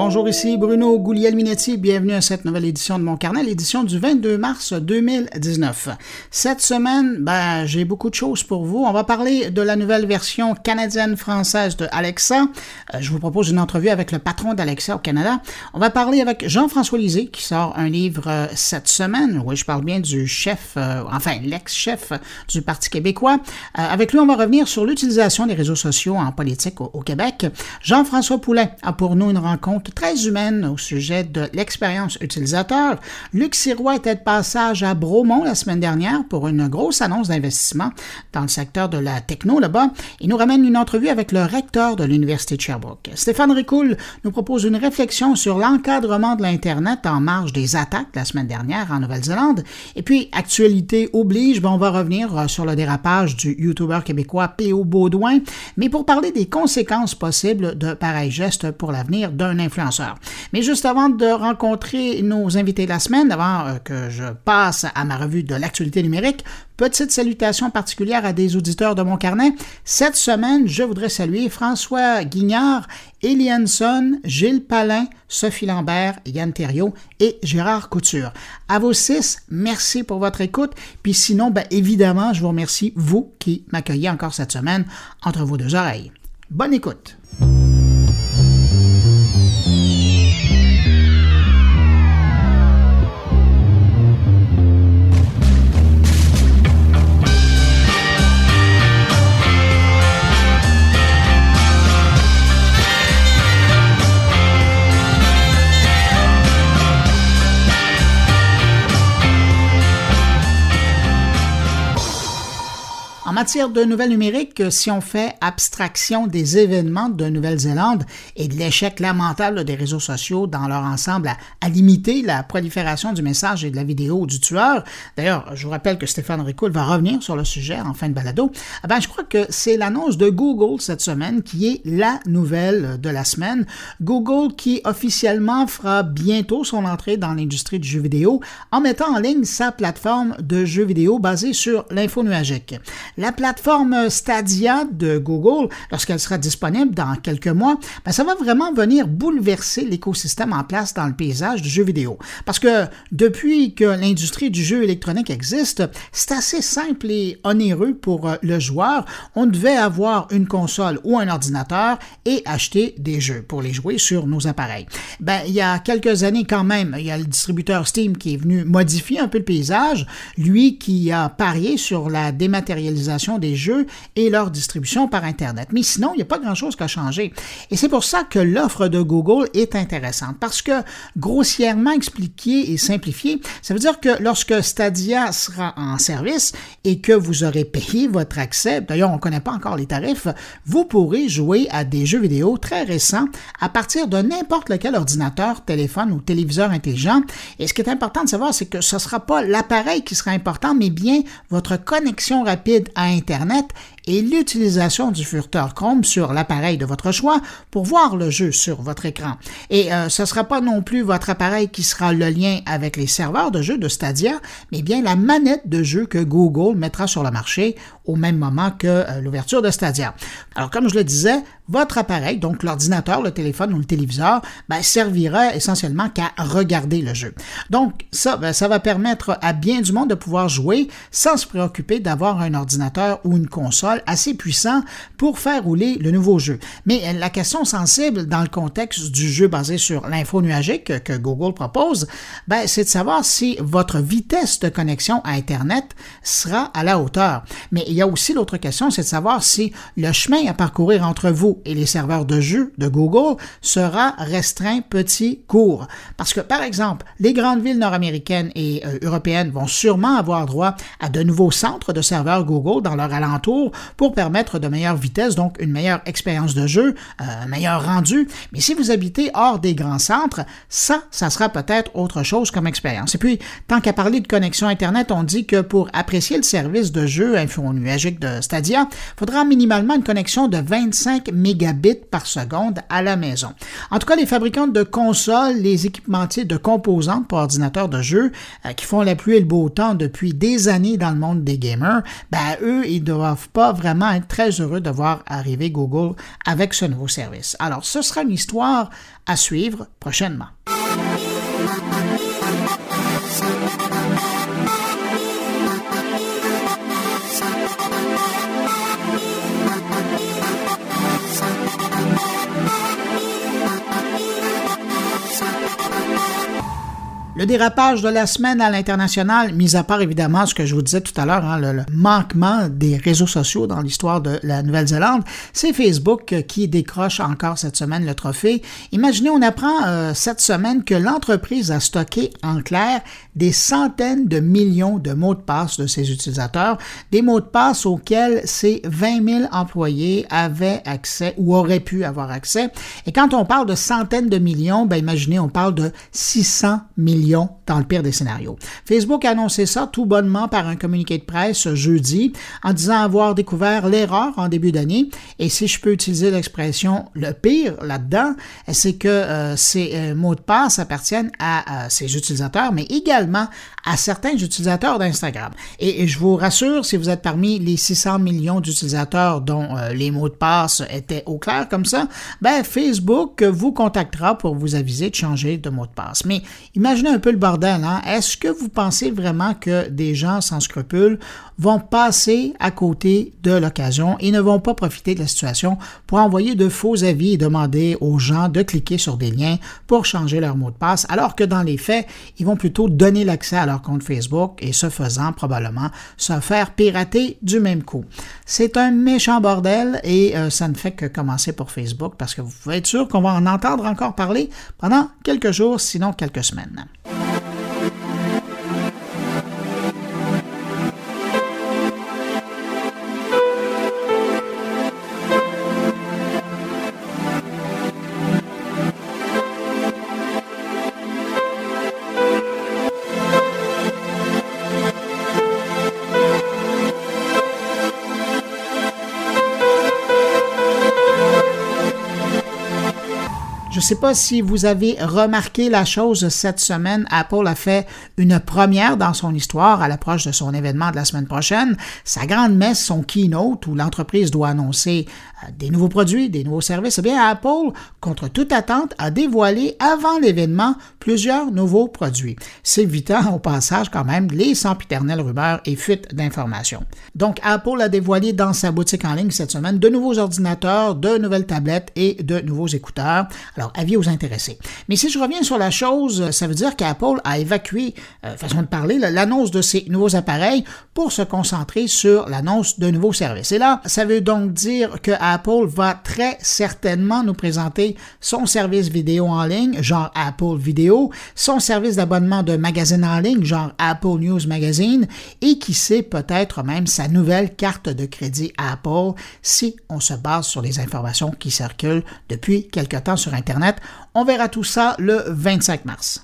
Bonjour, ici Bruno Guglielminetti. Bienvenue à cette nouvelle édition de mon carnet, l'édition du 22 mars 2019. Cette semaine, ben, j'ai beaucoup de choses pour vous. On va parler de la nouvelle version canadienne-française de Alexa. Euh, je vous propose une entrevue avec le patron d'Alexa au Canada. On va parler avec Jean-François Lisée, qui sort un livre euh, cette semaine. Oui, je parle bien du chef, euh, enfin, l'ex-chef du Parti québécois. avec lui, on va revenir sur l'utilisation des réseaux sociaux en politique au, au Québec. Jean-François Poulet a pour nous une rencontre très humaine au sujet de l'expérience utilisateur. Luc Sirois était de passage à Bromont la semaine dernière pour une grosse annonce d'investissement dans le secteur de la techno là-bas. Il nous ramène une entrevue avec le recteur de l'Université de Sherbrooke. Stéphane Ricoul nous propose une réflexion sur l'encadrement de l'Internet en marge des attaques la semaine dernière en Nouvelle-Zélande. Et puis, actualité oblige, on va revenir euh, sur le dérapage du YouTuber québécois P.O. Baudouin, mais pour parler des conséquences possibles de pareils gestes pour l'avenir d'un influenceur mais juste avant de rencontrer nos invités de la semaine, avant euh, que je passe à ma revue de l'actualité numérique, petite salutation particulière à des auditeurs de mon carnet. Cette semaine, je voudrais saluer François Guignard, Elianson, Gilles Palin, Sophie Lambert, Yann Thériault et Gérard Couture. À vos six, merci pour votre écoute. Puis sinon, ben, évidemment, je vous remercie, vous qui m'accueillez encore cette semaine entre vos deux oreilles. Bonne écoute. Matière de nouvelles numériques, si on fait abstraction des événements de Nouvelle-Zélande et de l'échec lamentable des réseaux sociaux dans leur ensemble à, limiter la prolifération du message et de la vidéo du tueur, d'ailleurs, je vous rappelle que Stéphane Ricoul va revenir sur le sujet en fin de balado, eh ben, je crois que c'est l'annonce de Google cette semaine qui est la nouvelle de la semaine. Google qui officiellement fera bientôt son entrée dans l'industrie du jeu vidéo en mettant en ligne sa plateforme de jeux vidéo basée sur l'info nuagique. Plateforme Stadia de Google, lorsqu'elle sera disponible dans quelques mois, ben, ça va vraiment venir bouleverser l'écosystème en place dans le paysage du jeu vidéo. Parce que depuis que l'industrie du jeu électronique existe, c'est assez simple et onéreux pour euh, le joueur. On devait avoir une console ou un ordinateur et acheter des jeux pour les jouer sur nos appareils. Ben, il y a quelques années quand même, il y a le distributeur Steam qui est venu modifier un peu le paysage, lui qui a parié sur la dématérialisation des jeux et leur distribution par Internet. Mais sinon, il n'y a pas grand-chose qui a changé. Et c'est pour ça que l'offre de Google est intéressante, parce que grossièrement expliqué et simplifié, ça veut dire que lorsque Stadia sera en service et que vous aurez payé votre accès, d'ailleurs on ne connaît pas encore les tarifs, vous pourrez jouer à des jeux vidéo très récents à partir de n'importe lequel ordinateur, téléphone ou téléviseur intelligent. Et ce qui est important de savoir, c'est que ce ne sera pas l'appareil qui sera important, mais bien votre connexion rapide à Internet et l'utilisation du furteur Chrome sur l'appareil de votre choix pour voir le jeu sur votre écran. Et euh, ce ne sera pas non plus votre appareil qui sera le lien avec les serveurs de jeu de Stadia, mais bien la manette de jeu que Google mettra sur le marché au même moment que euh, l'ouverture de Stadia. Alors comme je le disais, votre appareil, donc l'ordinateur, le téléphone ou le téléviseur, ben, servira essentiellement qu'à regarder le jeu. Donc ça, ben, ça va permettre à bien du monde de pouvoir jouer sans se préoccuper d'avoir un ordinateur ou une console assez puissant pour faire rouler le nouveau jeu. Mais la question sensible dans le contexte du jeu basé sur l'info nuagique que Google propose, ben, c'est de savoir si votre vitesse de connexion à Internet sera à la hauteur. Mais il y a aussi l'autre question, c'est de savoir si le chemin à parcourir entre vous et les serveurs de jeu de Google sera restreint, petit, court. Parce que, par exemple, les grandes villes nord-américaines et euh, européennes vont sûrement avoir droit à de nouveaux centres de serveurs Google dans leur alentour pour permettre de meilleures vitesses, donc une meilleure expérience de jeu, euh, un meilleur rendu. Mais si vous habitez hors des grands centres, ça, ça sera peut-être autre chose comme expérience. Et puis, tant qu'à parler de connexion Internet, on dit que pour apprécier le service de jeu nuagique de Stadia, il faudra minimalement une connexion de 25 mégabits par seconde à la maison. En tout cas, les fabricants de consoles, les équipementiers de composantes pour ordinateurs de jeu, euh, qui font la pluie et le beau temps depuis des années dans le monde des gamers, ben eux, ils doivent pas vraiment être très heureux de voir arriver Google avec ce nouveau service. Alors, ce sera une histoire à suivre prochainement. Le dérapage de la semaine à l'international, mis à part évidemment ce que je vous disais tout à l'heure, hein, le, manquement des réseaux sociaux dans l'histoire de la Nouvelle-Zélande, c'est Facebook qui décroche encore cette semaine le trophée. Imaginez, on apprend euh, cette semaine que l'entreprise a stocké en clair des centaines de millions de mots de passe de ses utilisateurs, des mots de passe auxquels ces 20 000 employés avaient accès ou auraient pu avoir accès. Et quand on parle de centaines de millions, ben imaginez, on parle de 600 millions dans le pire des scénarios. Facebook a annoncé ça tout bonnement par un communiqué de presse jeudi en disant avoir découvert l'erreur en début d'année. Et si je peux utiliser l'expression le pire là-dedans, c'est que euh, ces euh, mots de passe appartiennent à, à ces utilisateurs, mais également à certains utilisateurs d'Instagram. Et, je vous rassure, si vous êtes parmi les 600 millions d'utilisateurs dont euh, les mots de passe étaient au clair comme ça, ben Facebook vous contactera pour vous aviser de changer de mot de passe. Mais imaginez un peu le bordel, hein? Est-ce que vous pensez vraiment que des gens sans scrupules vont passer à côté de l'occasion et ne vont pas profiter de la situation pour envoyer de faux avis et demander aux gens de cliquer sur des liens pour changer leur mot de passe, alors que dans les faits, ils vont plutôt donner l'accès à leur compte Facebook et ce faisant probablement se faire pirater du même coup. C'est un méchant bordel et euh, ça ne fait que commencer pour Facebook parce que vous pouvez être sûr qu'on va en entendre encore parler pendant quelques jours, sinon quelques semaines. Sais pas si vous avez remarqué la chose cette semaine. Apple a fait une première dans son histoire à l'approche de son événement de la semaine prochaine. Sa grande messe, son keynote, où l'entreprise doit annoncer des nouveaux produits, des nouveaux services. Eh bien, Apple, contre toute attente, a dévoilé avant l'événement plusieurs nouveaux produits, s'évitant au passage quand même les sempiternelles rumeurs et fuites d'informations. Donc, Apple a dévoilé dans sa boutique en ligne cette semaine de nouveaux ordinateurs, de nouvelles tablettes et de nouveaux écouteurs. Alors, avis aux intéressés. Mais si je reviens sur la chose, ça veut dire qu'Apple a évacué, euh, façon de parler, l'annonce de ces nouveaux appareils pour se concentrer sur l'annonce de nouveaux services. Et là, ça veut donc dire que Apple va très certainement nous présenter son service vidéo en ligne, genre Apple Vidéo, son service d'abonnement de magazine en ligne, genre Apple News Magazine, et qui sait peut-être même sa nouvelle carte de crédit Apple si on se base sur les informations qui circulent depuis quelque temps sur Internet on verra tout ça le 25 mars.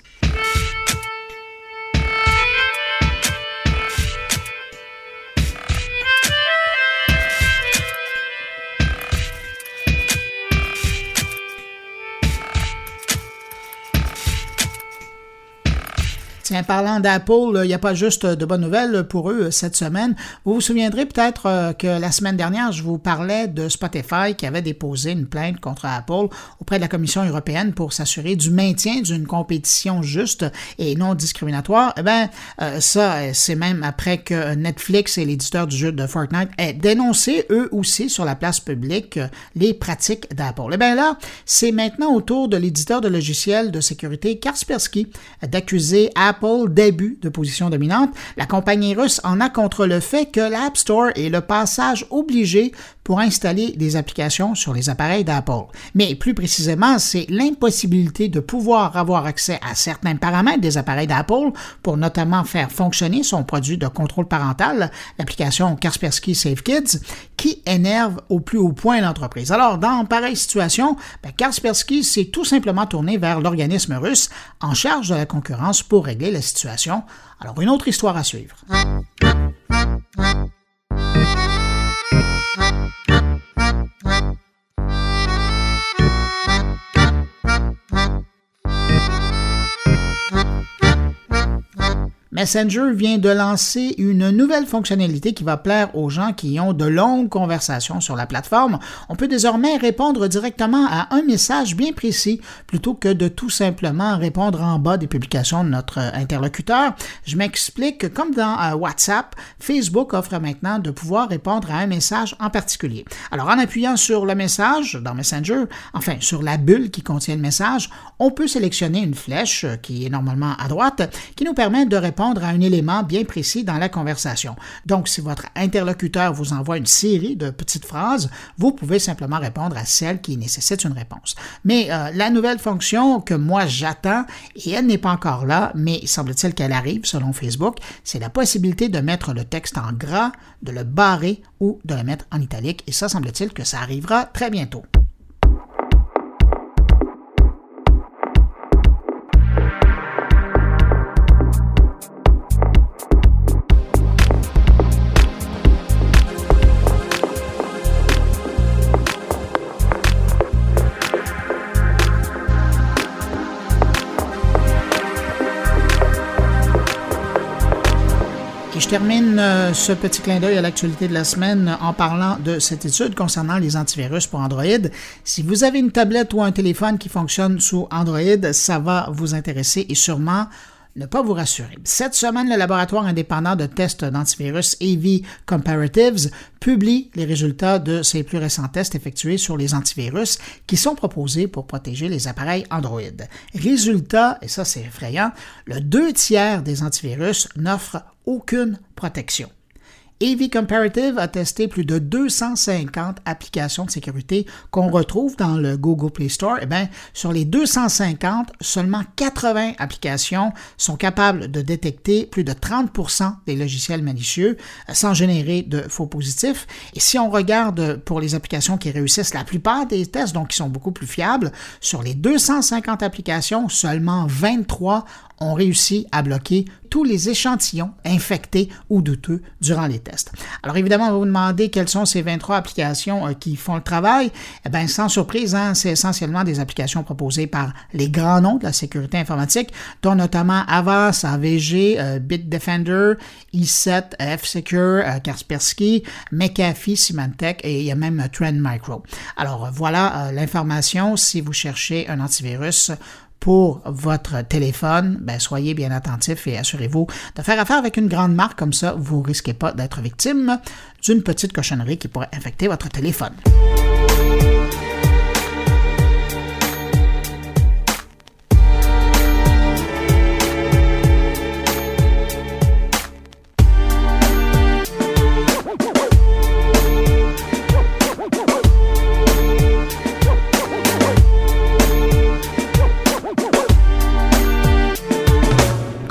Parlant d'Apple, il n'y a pas juste de bonnes nouvelles pour eux cette semaine. Vous vous souviendrez peut-être euh, que la semaine dernière, je vous parlais de Spotify qui avait déposé une plainte contre Apple auprès de la Commission européenne pour s'assurer du maintien d'une compétition juste et non discriminatoire. Eh bien, euh, ça, c'est même après que Netflix et l'éditeur du jeu de Fortnite aient dénoncé eux aussi sur la place publique les pratiques d'Apple. Eh bien là, c'est maintenant au tour de l'éditeur de logiciels de sécurité Kaspersky d'accuser Apple Début de position dominante, la compagnie russe en a contre le fait que l'App Store est le passage obligé pour installer des applications sur les appareils d'Apple. Mais plus précisément, c'est l'impossibilité de pouvoir avoir accès à certains paramètres des appareils d'Apple pour notamment faire fonctionner son produit de contrôle parental, l'application Kaspersky Safe Kids, qui énerve au plus haut point l'entreprise. Alors, dans pareille situation, ben, Kaspersky s'est tout simplement tourné vers l'organisme russe en charge de la concurrence pour régler la situation. Alors, une autre histoire à suivre. Thank you. Messenger vient de lancer une nouvelle fonctionnalité qui va plaire aux gens qui ont de longues conversations sur la plateforme. On peut désormais répondre directement à un message bien précis plutôt que de tout simplement répondre en bas des publications de notre interlocuteur. Je m'explique, comme dans euh, WhatsApp, Facebook offre maintenant de pouvoir répondre à un message en particulier. Alors en appuyant sur le message dans Messenger, enfin sur la bulle qui contient le message, on peut sélectionner une flèche euh, qui est normalement à droite qui nous permet de répondre à un élément bien précis dans la conversation. Donc, si votre interlocuteur vous envoie une série de petites phrases, vous pouvez simplement répondre à celle qui nécessite une réponse. Mais euh, la nouvelle fonction que moi j'attends, et elle n'est pas encore là, mais semble-t-il qu'elle arrive selon Facebook, c'est la possibilité de mettre le texte en gras, de le barrer ou de le mettre en italique. Et ça, semble-t-il que ça arrivera très bientôt. Je termine euh, ce petit clin d'œil à l'actualité de la semaine en parlant de cette étude concernant les antivirus pour Android. Si vous avez une tablette ou un téléphone qui fonctionne sous Android, ça va vous intéresser et sûrement ne pas vous rassurer. Cette semaine, le laboratoire indépendant de tests d'antivirus AV Comparatives publie les résultats de ses plus récents tests effectués sur les antivirus qui sont proposés pour protéger les appareils Android. Résultat, et ça c'est effrayant, le deux tiers des antivirus n'offrent aucune protection. AV Comparative a testé plus de 250 applications de sécurité qu'on retrouve dans le Google Play Store. Eh sur les 250, seulement 80 applications sont capables de détecter plus de 30% des logiciels malicieux euh, sans générer de faux positifs. Et si on regarde pour les applications qui réussissent la plupart des tests, donc qui sont beaucoup plus fiables, sur les 250 applications, seulement 23 ont réussi à bloquer tous les échantillons infectés ou douteux durant les tests. Alors évidemment, va vous demander quelles sont ces 23 applications euh, qui font le travail. Eh bien, sans surprise, hein, c'est essentiellement des applications proposées par les grands noms de la sécurité informatique, dont notamment Avast, AVG, euh, Bitdefender, E7, F-Secure, euh, Kaspersky, McAfee, Symantec et il y a même Trend Micro. Alors voilà l'information si vous cherchez un antivirus pour votre téléphone, ben, soyez bien attentifs et assurez-vous de faire affaire avec une grande marque, comme ça vous ne risquez pas d'être victime d'une petite cochonnerie qui pourrait infecter votre téléphone.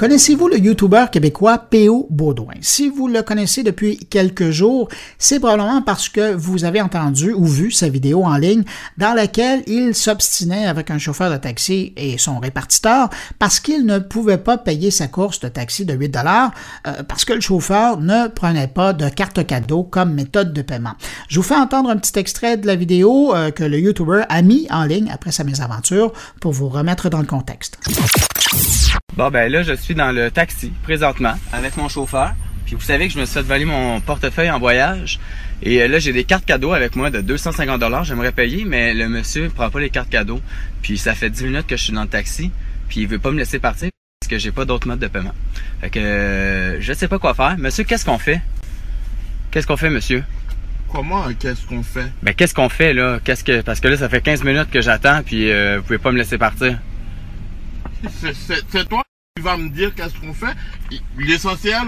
Connaissez-vous le YouTuber québécois P.O. Baudouin? Si vous le connaissez depuis quelques jours, c'est probablement parce que vous avez entendu ou vu sa vidéo en ligne dans laquelle il s'obstinait avec un chauffeur de taxi et son répartiteur parce qu'il ne pouvait pas payer sa course de taxi de 8 dollars euh, parce que le chauffeur ne prenait pas de carte cadeau comme méthode de paiement. Je vous fais entendre un petit extrait de la vidéo euh, que le YouTuber a mis en ligne après sa mésaventure pour vous remettre dans le contexte. Bon ben là je suis dans le taxi présentement avec mon chauffeur. Puis vous savez que je me suis fait voler mon portefeuille en voyage. Et euh, là j'ai des cartes cadeaux avec moi de 250 dollars. J'aimerais payer, mais le monsieur prend pas les cartes cadeaux. Puis ça fait 10 minutes que je suis dans le taxi. Puis il veut pas me laisser partir parce que j'ai pas d'autre mode de paiement. Fait que euh, je sais pas quoi faire. Monsieur, qu'est-ce qu'on fait? Qu'est-ce qu'on fait, monsieur? Comment qu'est-ce qu'on fait? Ben qu'est-ce qu'on fait là? Qu'est-ce que. Parce que là, ça fait 15 minutes que j'attends, puis euh, vous pouvez pas me laisser partir c'est toi qui vas me dire qu'est-ce qu'on fait. L'essentiel,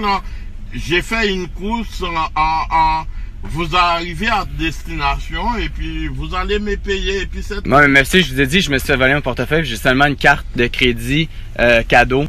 j'ai fait une course en, vous arrivez à destination et puis vous allez me payer et puis c'est Moi, mais merci, je vous ai dit, je me suis fait mon portefeuille, j'ai seulement une carte de crédit euh, cadeau.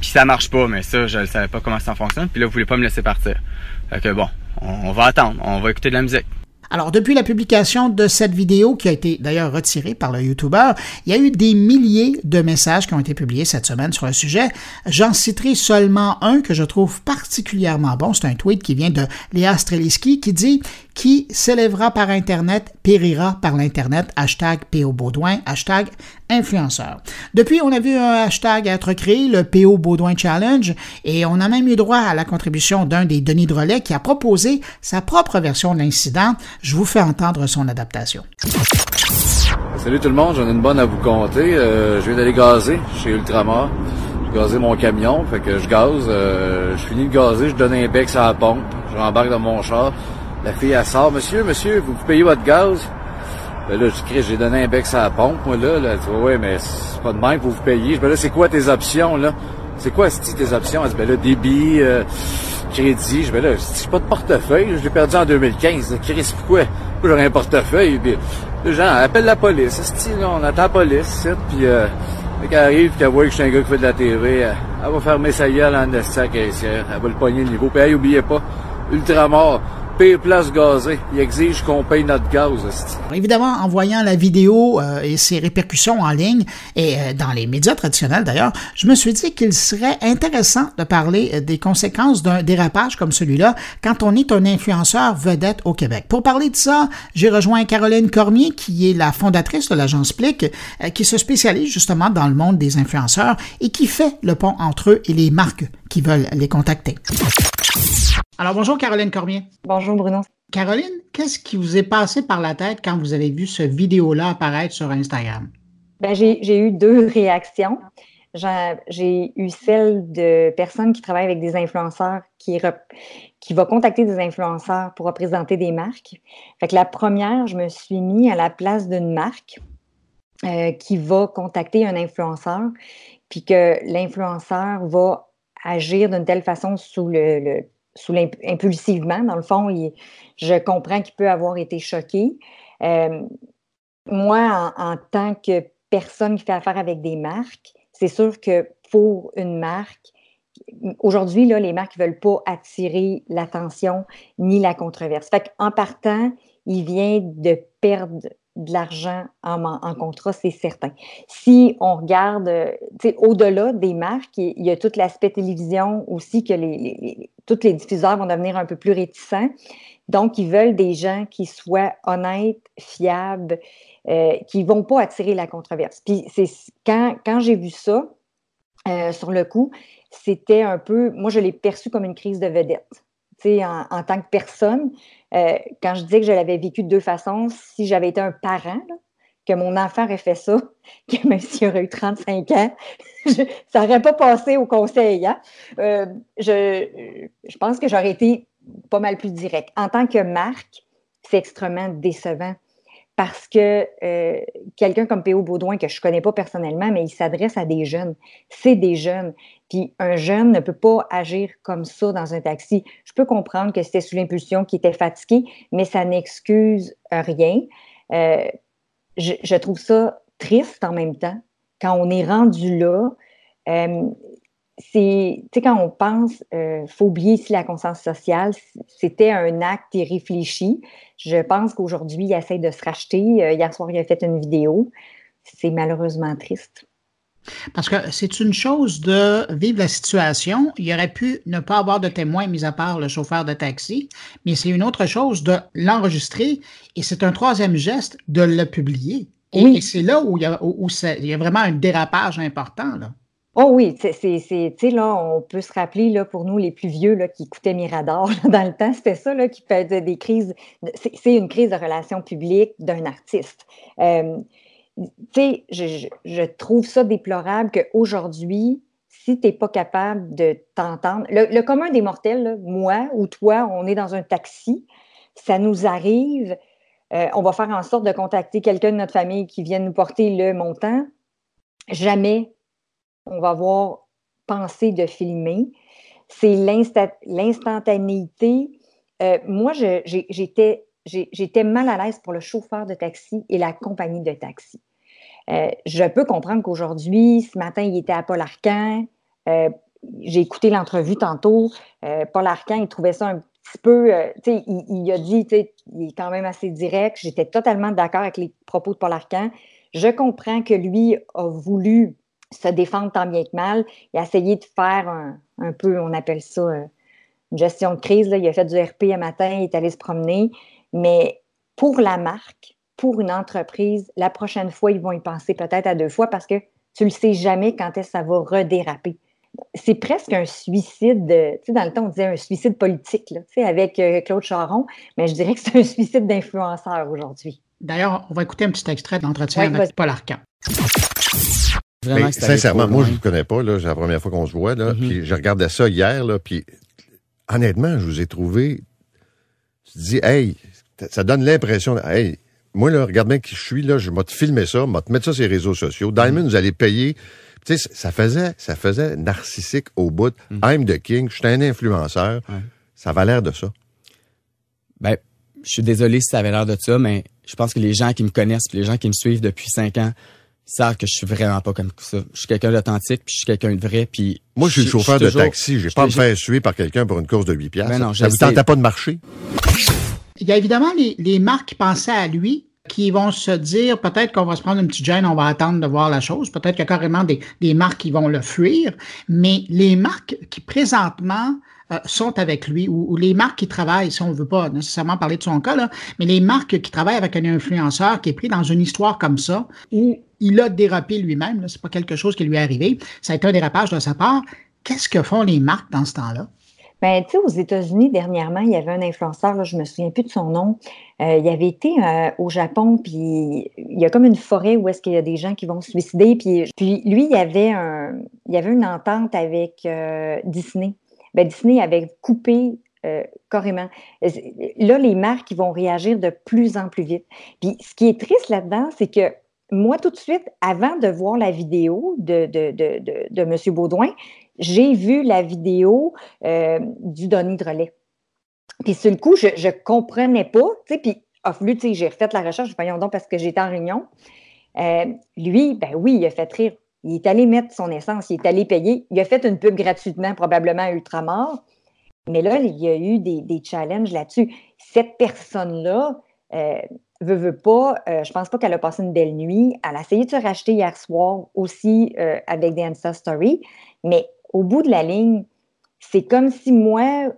Puis ça marche pas, mais ça, je ne savais pas comment ça fonctionne. Puis là, vous voulez pas me laisser partir. Fait que bon, on va attendre, on va écouter de la musique. Alors, depuis la publication de cette vidéo, qui a été d'ailleurs retirée par le YouTuber, il y a eu des milliers de messages qui ont été publiés cette semaine sur le sujet. J'en citerai seulement un que je trouve particulièrement bon. C'est un tweet qui vient de Léa Streliski qui dit Qui s'élèvera par Internet périra par l'Internet. Hashtag PO Baudouin, hashtag influenceur. Depuis, on a vu un hashtag être créé, le PO Baudouin Challenge, et on a même eu droit à la contribution d'un des Denis Drolet qui a proposé sa propre version de l'incident. Je vous fais entendre son adaptation. Salut tout le monde, j'en ai une bonne à vous compter. Euh, je viens d'aller gazer chez Ultramar. J'ai gazé mon camion, fait que je gaze. Euh, je finis de gazer, je donne un bec à la pompe. Je rembarque dans mon char. La fille, elle sort. Monsieur, monsieur, vous payez votre gaz? Ben là, je crie, j'ai donné un bec à la pompe, moi, là. là. Elle ouais, mais c'est pas de même pour vous payer. Ben là, c'est quoi tes options, là? C'est quoi, tes options? Elle dit, ben là, débit, euh, crédit. Je ben là, j'ai pas de portefeuille. Je l'ai perdu en 2015. Chris, pourquoi? Pourquoi j'aurais un portefeuille? Puis, les gens appellent la police. Style, là, on attend la police, puis euh, qu'elle arrive, qu'elle voit que je suis un gars qui fait de la TV, elle, va fermer sa gueule en esti caissière. Elle va le pogner le niveau. Puis, hey, oubliez pas, Ultramar, pire place qu'on paye notre gaz. Évidemment, en voyant la vidéo euh, et ses répercussions en ligne et euh, dans les médias traditionnels d'ailleurs, je me suis dit qu'il serait intéressant de parler euh, des conséquences d'un dérapage comme celui-là quand on est un influenceur vedette au Québec. Pour parler de ça, j'ai rejoint Caroline Cormier, qui est la fondatrice de l'agence Plic, qui se spécialise justement dans le monde des influenceurs et qui fait le pont entre eux et les marques qui veulent les contacter. Alors bonjour Caroline Cormier. Bonjour Bruno. Caroline, qu'est-ce qui vous est passé par la tête quand vous avez vu ce vidéo-là apparaître sur Instagram? Ben, j'ai eu deux réactions. J'ai eu celle de personnes qui travaillent avec des influenceurs qui, qui vont contacter des influenceurs pour représenter des marques. Fait que la première, je me suis mis à la place d'une marque euh, qui va contacter un influenceur, puis que l'influenceur va agir d'une telle façon sous le sous impulsivement. Dans le fond, je comprends qu'il peut avoir été choqué. Euh, moi, en, tant que personne qui fait affaire avec des marques, c'est sûr que pour une marque, aujourd'hui, les marques ne veulent pas attirer l'attention ni la controverse. Fait en partant, il vient de perdre de l'argent en, contrat, c'est certain. Si on regarde, euh, au-delà des marques, il y a tout l'aspect télévision aussi que les, tous les diffuseurs vont devenir un peu plus réticents. Donc, ils veulent des gens qui soient honnêtes, fiables, euh, qui ne vont pas attirer la controverse. Puis, c'est quand, quand j'ai vu ça, euh, sur le coup, c'était un peu, moi, je l'ai perçu comme une crise de vedette. En, tant que personne, euh, quand je dis que je l'avais vécu de deux façons, si j'avais été un parent, que mon enfant aurait fait ça, que même s'il aurait eu 35 ans, ça n'aurait pas passé au conseil. Hein. Euh, je, je pense que j'aurais été pas mal plus direct. En tant que marque, c'est extrêmement décevant parce que euh, quelqu'un comme P.O. Baudouin, que je ne connais pas personnellement, mais il s'adresse à des jeunes. C'est des jeunes. Puis un jeune ne peut pas agir comme ça dans un taxi. Je peux comprendre que c'était sous l'impulsion, qu'il était fatigué, mais ça n'excuse rien. Euh, je, trouve ça triste en même temps. Quand on est rendu là, euh, c'est, tu sais, quand on pense, il euh, faut oublier ici la conscience sociale, c'était un acte irréfléchi. Je pense qu'aujourd'hui, il essaie de se racheter. Euh, hier soir, il a fait une vidéo. C'est malheureusement triste. Parce que c'est une chose de vivre la situation. Il aurait pu ne pas avoir de témoin, mis à part le chauffeur de taxi, mais c'est une autre chose de l'enregistrer et c'est un troisième geste de le publier. Et, c'est là où il y, a, où, il y a vraiment un dérapage important. Là. Oh oui, c'est, tu là, on peut se rappeler, là, pour nous, les plus vieux, là, qui écoutaient Mirador, dans le temps, c'était ça, là, qui faisait des crises, c'est, une crise de relations publiques d'un artiste. Euh, tu sais, je, je, trouve ça déplorable qu'aujourd'hui, si tu n'es pas capable de t'entendre, le, commun des mortels, moi ou toi, on est dans un taxi, ça nous arrive, euh, on va faire en sorte de contacter quelqu'un de notre famille qui vienne nous porter le montant. Jamais on va avoir pensé de filmer. C'est l'instantanéité. Euh, moi, j'étais mal à l'aise pour le chauffeur de taxi et la compagnie de taxi. Euh, je peux comprendre qu'aujourd'hui, ce matin, il était à Paul Arcan. Euh, j'ai écouté l'entrevue tantôt. Paul Arcan, il trouvait ça un petit peu, euh, sais, il, a dit, il est quand même assez direct. J'étais totalement d'accord avec les propos de Paul Arcan. Je comprends que lui a voulu se défendre tant bien que mal. A essayé de faire un, peu, on appelle ça euh, une gestion de crise. Là. Il a fait du RP un matin, il est allé se promener. Mais pour la marque, pour une entreprise, la prochaine fois, ils vont y penser peut-être à deux fois parce que tu ne le sais jamais quand est-ce que ça va redéraper. C'est presque un suicide, tu sais, dans le temps, on disait un suicide politique, là, tu sais, avec euh, Claude Charon, mais je dirais que c'est un suicide d'influenceur aujourd'hui. D'ailleurs, on va écouter un petit extrait de l'entretien avec Paul Arcan. Sincèrement, moi, je ne vous connais pas, là, c'est la première fois qu'on se voit, là, mm-hmm. puis je regardais ça hier, là, puis honnêtement, je vous ai trouvé, tu te dis, hey, ça donne l'impression, hey, moi, là, regarde bien qui je suis, là, je vais te filmer ça, je vais te mettre ça sur les réseaux sociaux. Diamond, mm. vous allez payer. Tu sais, ça faisait, ça faisait narcissique au bout. Mm. I'm the king, je suis un influenceur. Ça avait l'air de ça. Ben, je suis désolé si ça avait l'air de ça, mais je pense que les gens qui me connaissent, les gens qui me suivent depuis cinq ans, savent que je suis vraiment pas comme ça. Je suis quelqu'un d'authentique, puis je suis quelqu'un de vrai, puis... Moi, je suis le chauffeur de taxi. J'ai pas me faire suer par quelqu'un pour une course de 8 piastres. Ben non, ça vous tentait pas de marcher? Il y a évidemment les, marques qui pensaient à lui, qui vont se dire peut-être qu'on va se prendre une petite gêne, on va attendre de voir la chose. Peut-être qu'il y a carrément des, des, marques qui vont le fuir. Mais les marques qui présentement euh, sont avec lui ou, les marques qui travaillent, si on ne veut pas nécessairement parler de son cas, mais les marques qui travaillent avec un influenceur qui est pris dans une histoire comme ça où il a dérapé lui-même, c'est pas quelque chose qui lui est arrivé, ça a été un dérapage de sa part. Qu'est-ce que font les marques dans ce temps-là? Ben, tu sais, aux États-Unis, dernièrement, il y avait un influenceur, je me souviens plus de son nom. Euh, il avait été euh, au Japon, puis il y a comme une forêt où est-ce qu'il y a des gens qui vont se suicider. Puis, lui, il y avait, un, il y avait une entente avec Disney. Ben, Disney avait coupé carrément. Là, les marques vont réagir de plus en plus vite. Puis ce qui est triste là-dedans, c'est que moi, tout de suite, avant de voir la vidéo de, M. Baudouin, j'ai vu la vidéo euh, du Donny Drolet. Puis sur le coup, je ne comprenais pas, tu sais, puis a fallu, tu sais, j'ai refait la recherche, voyons donc, parce que j'étais en réunion. Euh, lui, ben oui, il a fait rire. Il est allé mettre son essence, il est allé payer. Il a fait une pub gratuitement, probablement à Ultramar. Mais là, il y a eu des, challenges là-dessus. Cette personne-là, euh, veut, pas, euh, je pense pas qu'elle a passé une belle nuit. Elle a essayé de se racheter hier soir aussi euh, avec des Story. Mais au bout de la ligne, c'est comme si moi,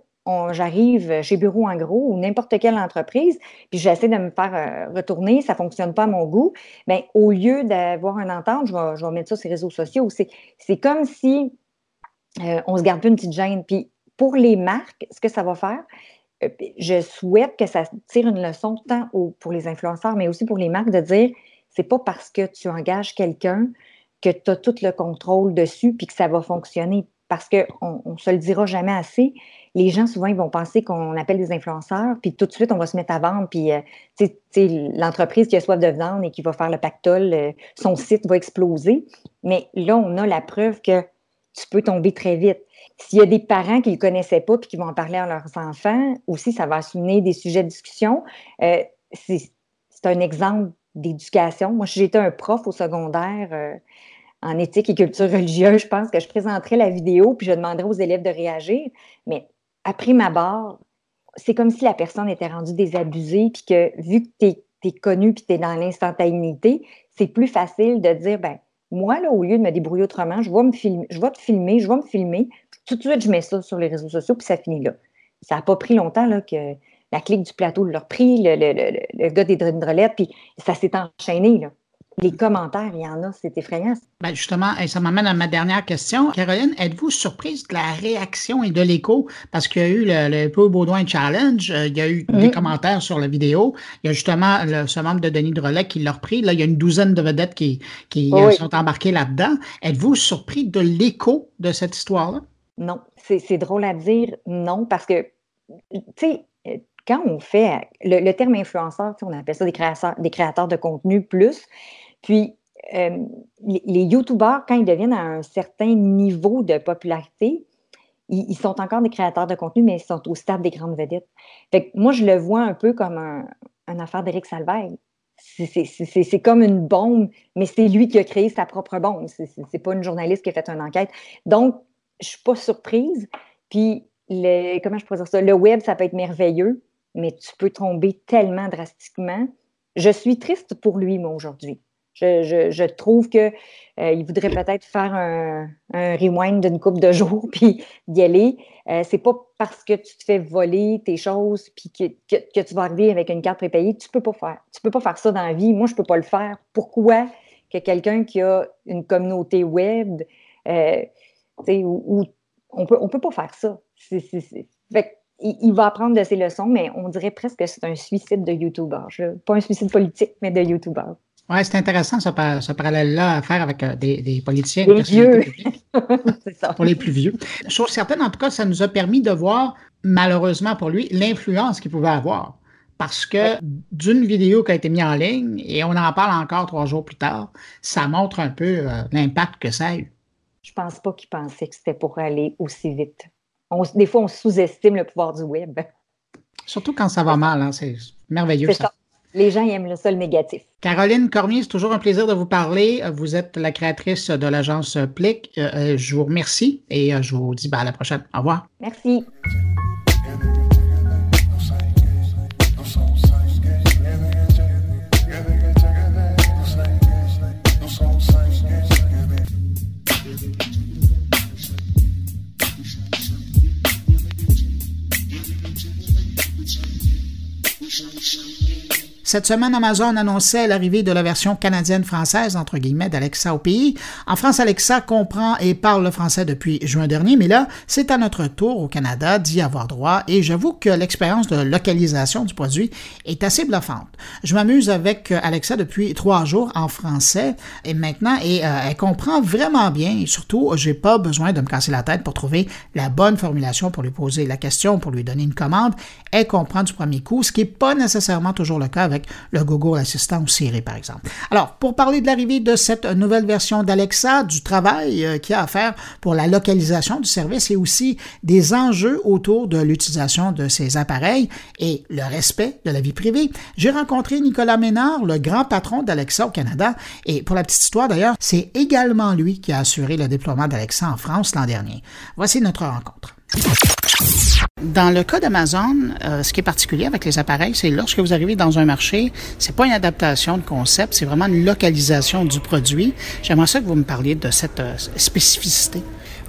j'arrive chez Bureau en gros ou n'importe quelle entreprise, puis j'essaie de me faire euh, retourner, ça ne fonctionne pas à mon goût. Bien, au lieu d'avoir un entente, je vais, mettre ça sur les réseaux sociaux. C'est comme si euh, on se garde une petite gêne. Puis pour les marques, ce que ça va faire, euh, je souhaite que ça tire une leçon tant pour les influenceurs, mais aussi pour les marques de dire c'est pas parce que tu engages quelqu'un que tu as tout le contrôle dessus puis que ça va fonctionner. Parce qu'on ne se le dira jamais assez. Les gens, souvent, ils vont penser qu'on appelle des influenceurs, puis tout de suite, on va se mettre à vendre. Puis, euh, l'entreprise qui a soif de vendre et qui va faire le pactole, euh, son site va exploser. Mais là, on a la preuve que tu peux tomber très vite. S'il y a des parents qui ne le connaissaient pas et qui vont en parler à leurs enfants, aussi, ça va assumer des sujets de discussion. Euh, c'est un exemple d'éducation. Moi, j'étais un prof au secondaire euh, en éthique et culture religieuse, je pense que je présenterais la vidéo puis je demanderais aux élèves de réagir. Mais après ma barre, c'est comme si la personne était rendue désabusée puis que vu que tu es, connu puis tu es dans l'instantanéité, c'est plus facile de dire, ben moi, là, au lieu de me débrouiller autrement, je vais me filmer, je vais te filmer, je vais me filmer, tout de suite, je mets ça sur les réseaux sociaux, puis ça finit là. Ça n'a pas pris longtemps là, que la clique du plateau leur pris, le, le, le, gars des puis ça s'est enchaîné. Les commentaires, il y en a, c'est effrayant. Ben justement, ça m'amène à ma dernière question. Caroline, êtes-vous surprise de la réaction et de l'écho? Parce qu'il y a eu le, le Peu Baudouin Challenge, euh, il y a eu des commentaires sur la vidéo. Il y a justement ce membre de Denis Drolet qui l'a repris. Là, il y a une douzaine de vedettes qui, qui euh, sont embarquées là-dedans. Êtes-vous surpris de l'écho de cette histoire-là? Non. C'est drôle à dire non, parce que, tu sais, quand on fait le, terme influenceur, on appelle ça des créateurs, des créateurs de contenu plus. Puis, euh, les, YouTubeurs, quand ils deviennent à un certain niveau de popularité, ils, sont encore des créateurs de contenu, mais ils sont au stade des grandes vedettes. Fait moi, je le vois un peu comme un, affaire d'Éric Salveille. C'est comme une bombe, mais c'est lui qui a créé sa propre bombe. C'est pas une journaliste qui a fait une enquête. Donc, je suis pas surprise. Puis, comment je pourrais dire ça? Le web, ça peut être merveilleux, mais tu peux tomber tellement drastiquement. Je suis triste pour lui, moi, aujourd'hui. Je, trouve qu'il euh, voudrait peut-être faire un, rewind d'une coupe de jours puis d'y aller. Euh, c'est pas parce que tu te fais voler tes choses puis que, tu vas arriver avec une carte prépayée. Tu peux pas faire. Tu peux pas faire ça dans la vie. Moi, je peux pas le faire. Pourquoi que quelqu'un qui a une communauté web, euh, où, on peut, on peut pas faire ça. il, va apprendre de ses leçons, mais on dirait presque que c'est un suicide de YouTuber. Pas un suicide politique, mais de YouTuber. Oui, c'est intéressant ce, parallèle-là à faire avec euh, des, politiciens. Les vieux. ça. Pour les plus vieux. Chose certaine, en tout cas, ça nous a permis de voir, malheureusement pour lui, l'influence qu'il pouvait avoir. Parce que d'une vidéo qui a été mise en ligne, et on en parle encore trois jours plus tard, ça montre un peu euh, l'impact que ça a eu. Je pense pas qu'il pensait que c'était pour aller aussi vite. des fois, on sous-estime le pouvoir du web. Surtout quand ça va mal, hein, c'est merveilleux. ça. Les gens aiment le sol négatif. Caroline Cormier, c'est toujours un plaisir de vous parler. Vous êtes la créatrice de l'agence Plic. Euh, euh, je vous remercie et euh, je vous dis ben, à la prochaine. Au revoir. Merci. Cette semaine, Amazon annonçait l'arrivée de la version canadienne-française, entre guillemets, d'Alexa au pays. En France, Alexa comprend et parle le français depuis juin dernier, mais là, c'est à notre tour au Canada d'y avoir droit et j'avoue que l'expérience de localisation du produit est assez bluffante. Je m'amuse avec Alexa depuis trois jours en français et maintenant, et euh, elle comprend vraiment bien et surtout, j'ai pas besoin de me casser la tête pour trouver la bonne formulation pour lui poser la question, pour lui donner une commande. Elle comprend du premier coup, ce qui n'est pas nécessairement toujours le cas avec le Google Assistant ou Siri, par exemple. Alors, pour parler de l'arrivée de cette nouvelle version d'Alexa, du travail euh, qu'il y a à faire pour la localisation du service et aussi des enjeux autour de l'utilisation de ces appareils et le respect de la vie privée, j'ai rencontré Nicolas Ménard, le grand patron d'Alexa au Canada. Et pour la petite histoire d'ailleurs, c'est également lui qui a assuré le déploiement d'Alexa en France l'an dernier. Voici notre rencontre. Dans le cas d'Amazon, euh, ce qui est particulier avec les appareils, c'est lorsque vous arrivez dans un marché, c'est pas une adaptation de concept, c'est vraiment une localisation du produit. J'aimerais ça que vous me parliez de cette euh, spécificité.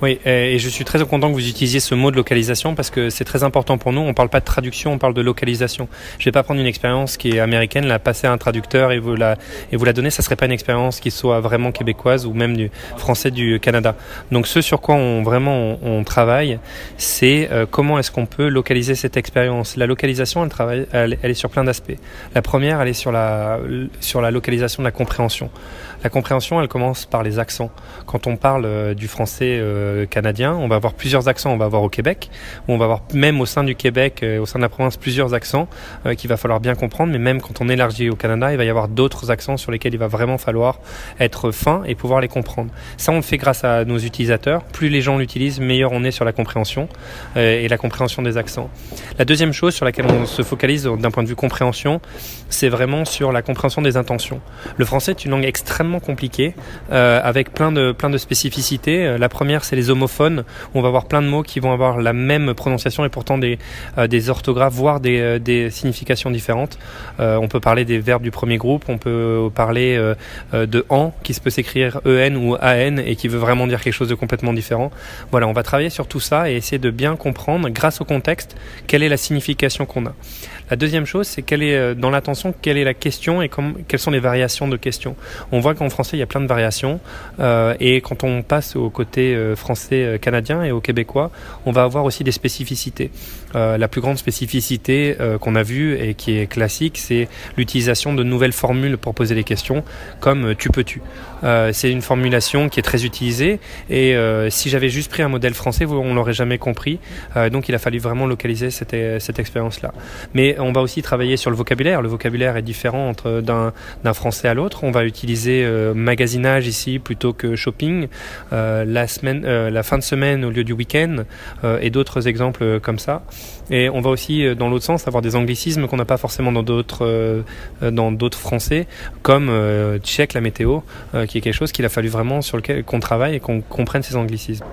Oui, et je suis très content que vous utilisiez ce mot de localisation parce que c'est très important pour nous. On ne parle pas de traduction, on parle de localisation. Je ne vais pas prendre une expérience qui est américaine, la passer à un traducteur et vous la, et vous la donner. Ça serait pas une expérience qui soit vraiment québécoise ou même du français du Canada. Donc ce sur quoi on vraiment on, travaille, c'est euh, comment est-ce qu'on peut localiser cette expérience? La localisation, elle, travaille, elle, elle est sur plein d'aspects. La première, elle est sur la, sur la localisation de la compréhension. La compréhension, elle commence par les accents. Quand on parle euh, du français euh, canadien, on va avoir plusieurs accents. On va avoir au Québec, on va avoir même au sein du Québec, euh, au sein de la province, plusieurs accents qu'il va falloir bien comprendre. Mais même quand on élargit au Canada, il va y avoir d'autres accents sur lesquels il va vraiment falloir être fin et pouvoir les comprendre. Ça, on le fait grâce à nos utilisateurs. Plus les gens l'utilisent, meilleur on est sur la compréhension et la compréhension des accents. La deuxième chose sur laquelle on se focalise d'un point de vue compréhension, c'est vraiment sur la compréhension des intentions. Le français est une langue extrêmement compliqué, euh, avec plein de, plein de spécificités. Euh, la première, c'est les homophones, où on va avoir plein de mots qui vont avoir la même prononciation et pourtant des, euh, des orthographes, voire des, des significations différentes. on peut parler des verbes du premier groupe, on peut parler de en, qui se peut s'écrire en ou an et qui veut vraiment dire quelque chose de complètement différent. Voilà, on va travailler sur tout ça et essayer de bien comprendre, grâce au contexte, quelle est la signification qu'on a. La deuxième chose, c'est quelle est euh, dans l'attention, quelle est la question et quelles sont les variations de questions. On voit qu'en français, il y a plein de variations euh, et quand on passe au côté euh, français canadien et au québécois, on va avoir aussi des spécificités. La plus grande spécificité qu'on a vue et qui est classique, c'est l'utilisation de nouvelles formules pour poser les questions, comme tu peux-tu. c'est une formulation qui est très utilisée et si j'avais juste pris un modèle français, on l'aurait jamais compris. donc il a fallu vraiment localiser cette, cette expérience-là. Mais on va aussi travailler sur le vocabulaire. Le vocabulaire est différent entre d'un français à l'autre. On va utiliser euh, magasinage ici plutôt que shopping, euh, la semaine, euh, la fin de semaine au lieu du week-end et d'autres exemples comme ça. Et on va aussi, euh, dans l'autre sens, avoir des anglicismes qu'on n'a pas forcément dans d'autres euh, dans d'autres français, comme euh, check la météo, qui est quelque chose qu'il a fallu vraiment sur lequel qu'on travaille et qu'on comprenne ces anglicismes.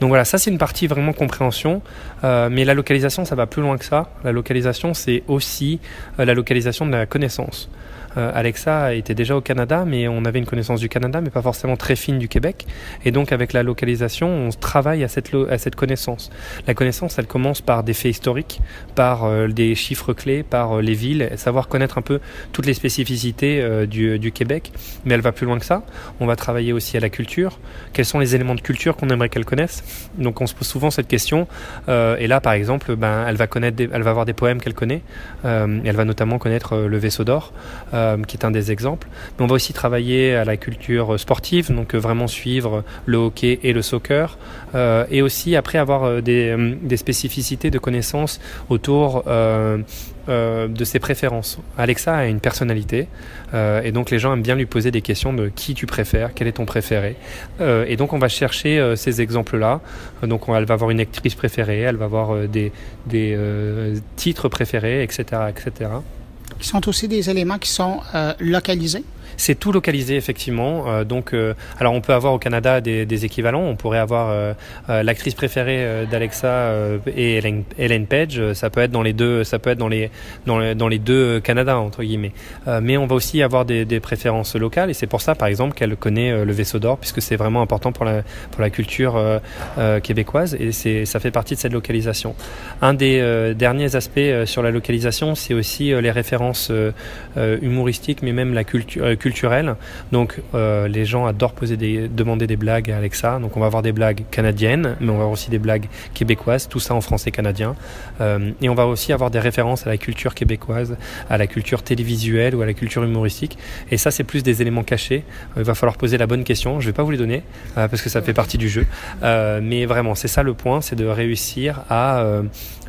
Donc voilà, ça c'est une partie vraiment compréhension, mais la localisation, ça va plus loin que ça. La localisation, c'est aussi la localisation de la connaissance. Euh, Alexa était déjà au Canada, mais on avait une connaissance du Canada, mais pas forcément très fine du Québec. Et donc avec la localisation, on travaille à cette, connaissance. La connaissance, elle commence par des faits historiques, par euh, des chiffres clés, par euh, les villes, savoir connaître un peu toutes les spécificités du, Québec. Mais elle va plus loin que ça. On va travailler aussi à la culture. Quels sont les éléments de culture qu'on aimerait qu'elle connaisse? Donc on se pose souvent cette question. et là, par exemple, ben, elle va connaître, elle va avoir des poèmes qu'elle connaît. elle va notamment connaître le vaisseau d'or. Qui est un des exemples. Mais on va aussi travailler à la culture sportive, donc euh, vraiment suivre le hockey et le soccer, euh, et aussi après avoir des, des, spécificités de connaissances autour de ses préférences. Alexa a une personnalité et donc les gens aiment bien lui poser des questions de qui tu préfères, quel est ton préféré. et donc on va chercher ces exemples-là. Donc elle va avoir une actrice préférée, elle va avoir des, des titres préférés, etc., etc qui sont aussi des éléments qui sont euh, localisés. C'est tout localisé effectivement. Euh, donc, euh, alors on peut avoir au Canada des, des équivalents. On pourrait avoir euh, l'actrice préférée d'Alexa et Ellen, Page. Ça peut être dans les deux. Ça peut être dans les dans, dans les deux Canada entre guillemets. mais on va aussi avoir des, des préférences locales et c'est pour ça par exemple qu'elle connaît le vaisseau d'or puisque c'est vraiment important pour la pour la culture québécoise et c'est ça fait partie de cette localisation. Un des derniers aspects sur la localisation, c'est aussi les références humoristiques, mais même la culture Donc euh, les gens adorent poser demander des blagues à Alexa. Donc on va avoir des blagues canadiennes, mais on va avoir aussi des blagues québécoises, tout ça en français canadien. Euh, et on va aussi avoir des références à la culture québécoise, à la culture télévisuelle ou à la culture humoristique. Et ça, c'est plus des éléments cachés. Euh, il va falloir poser la bonne question. Je vais pas vous les donner parce que ça fait partie du jeu. mais vraiment, c'est ça le point, c'est de réussir à,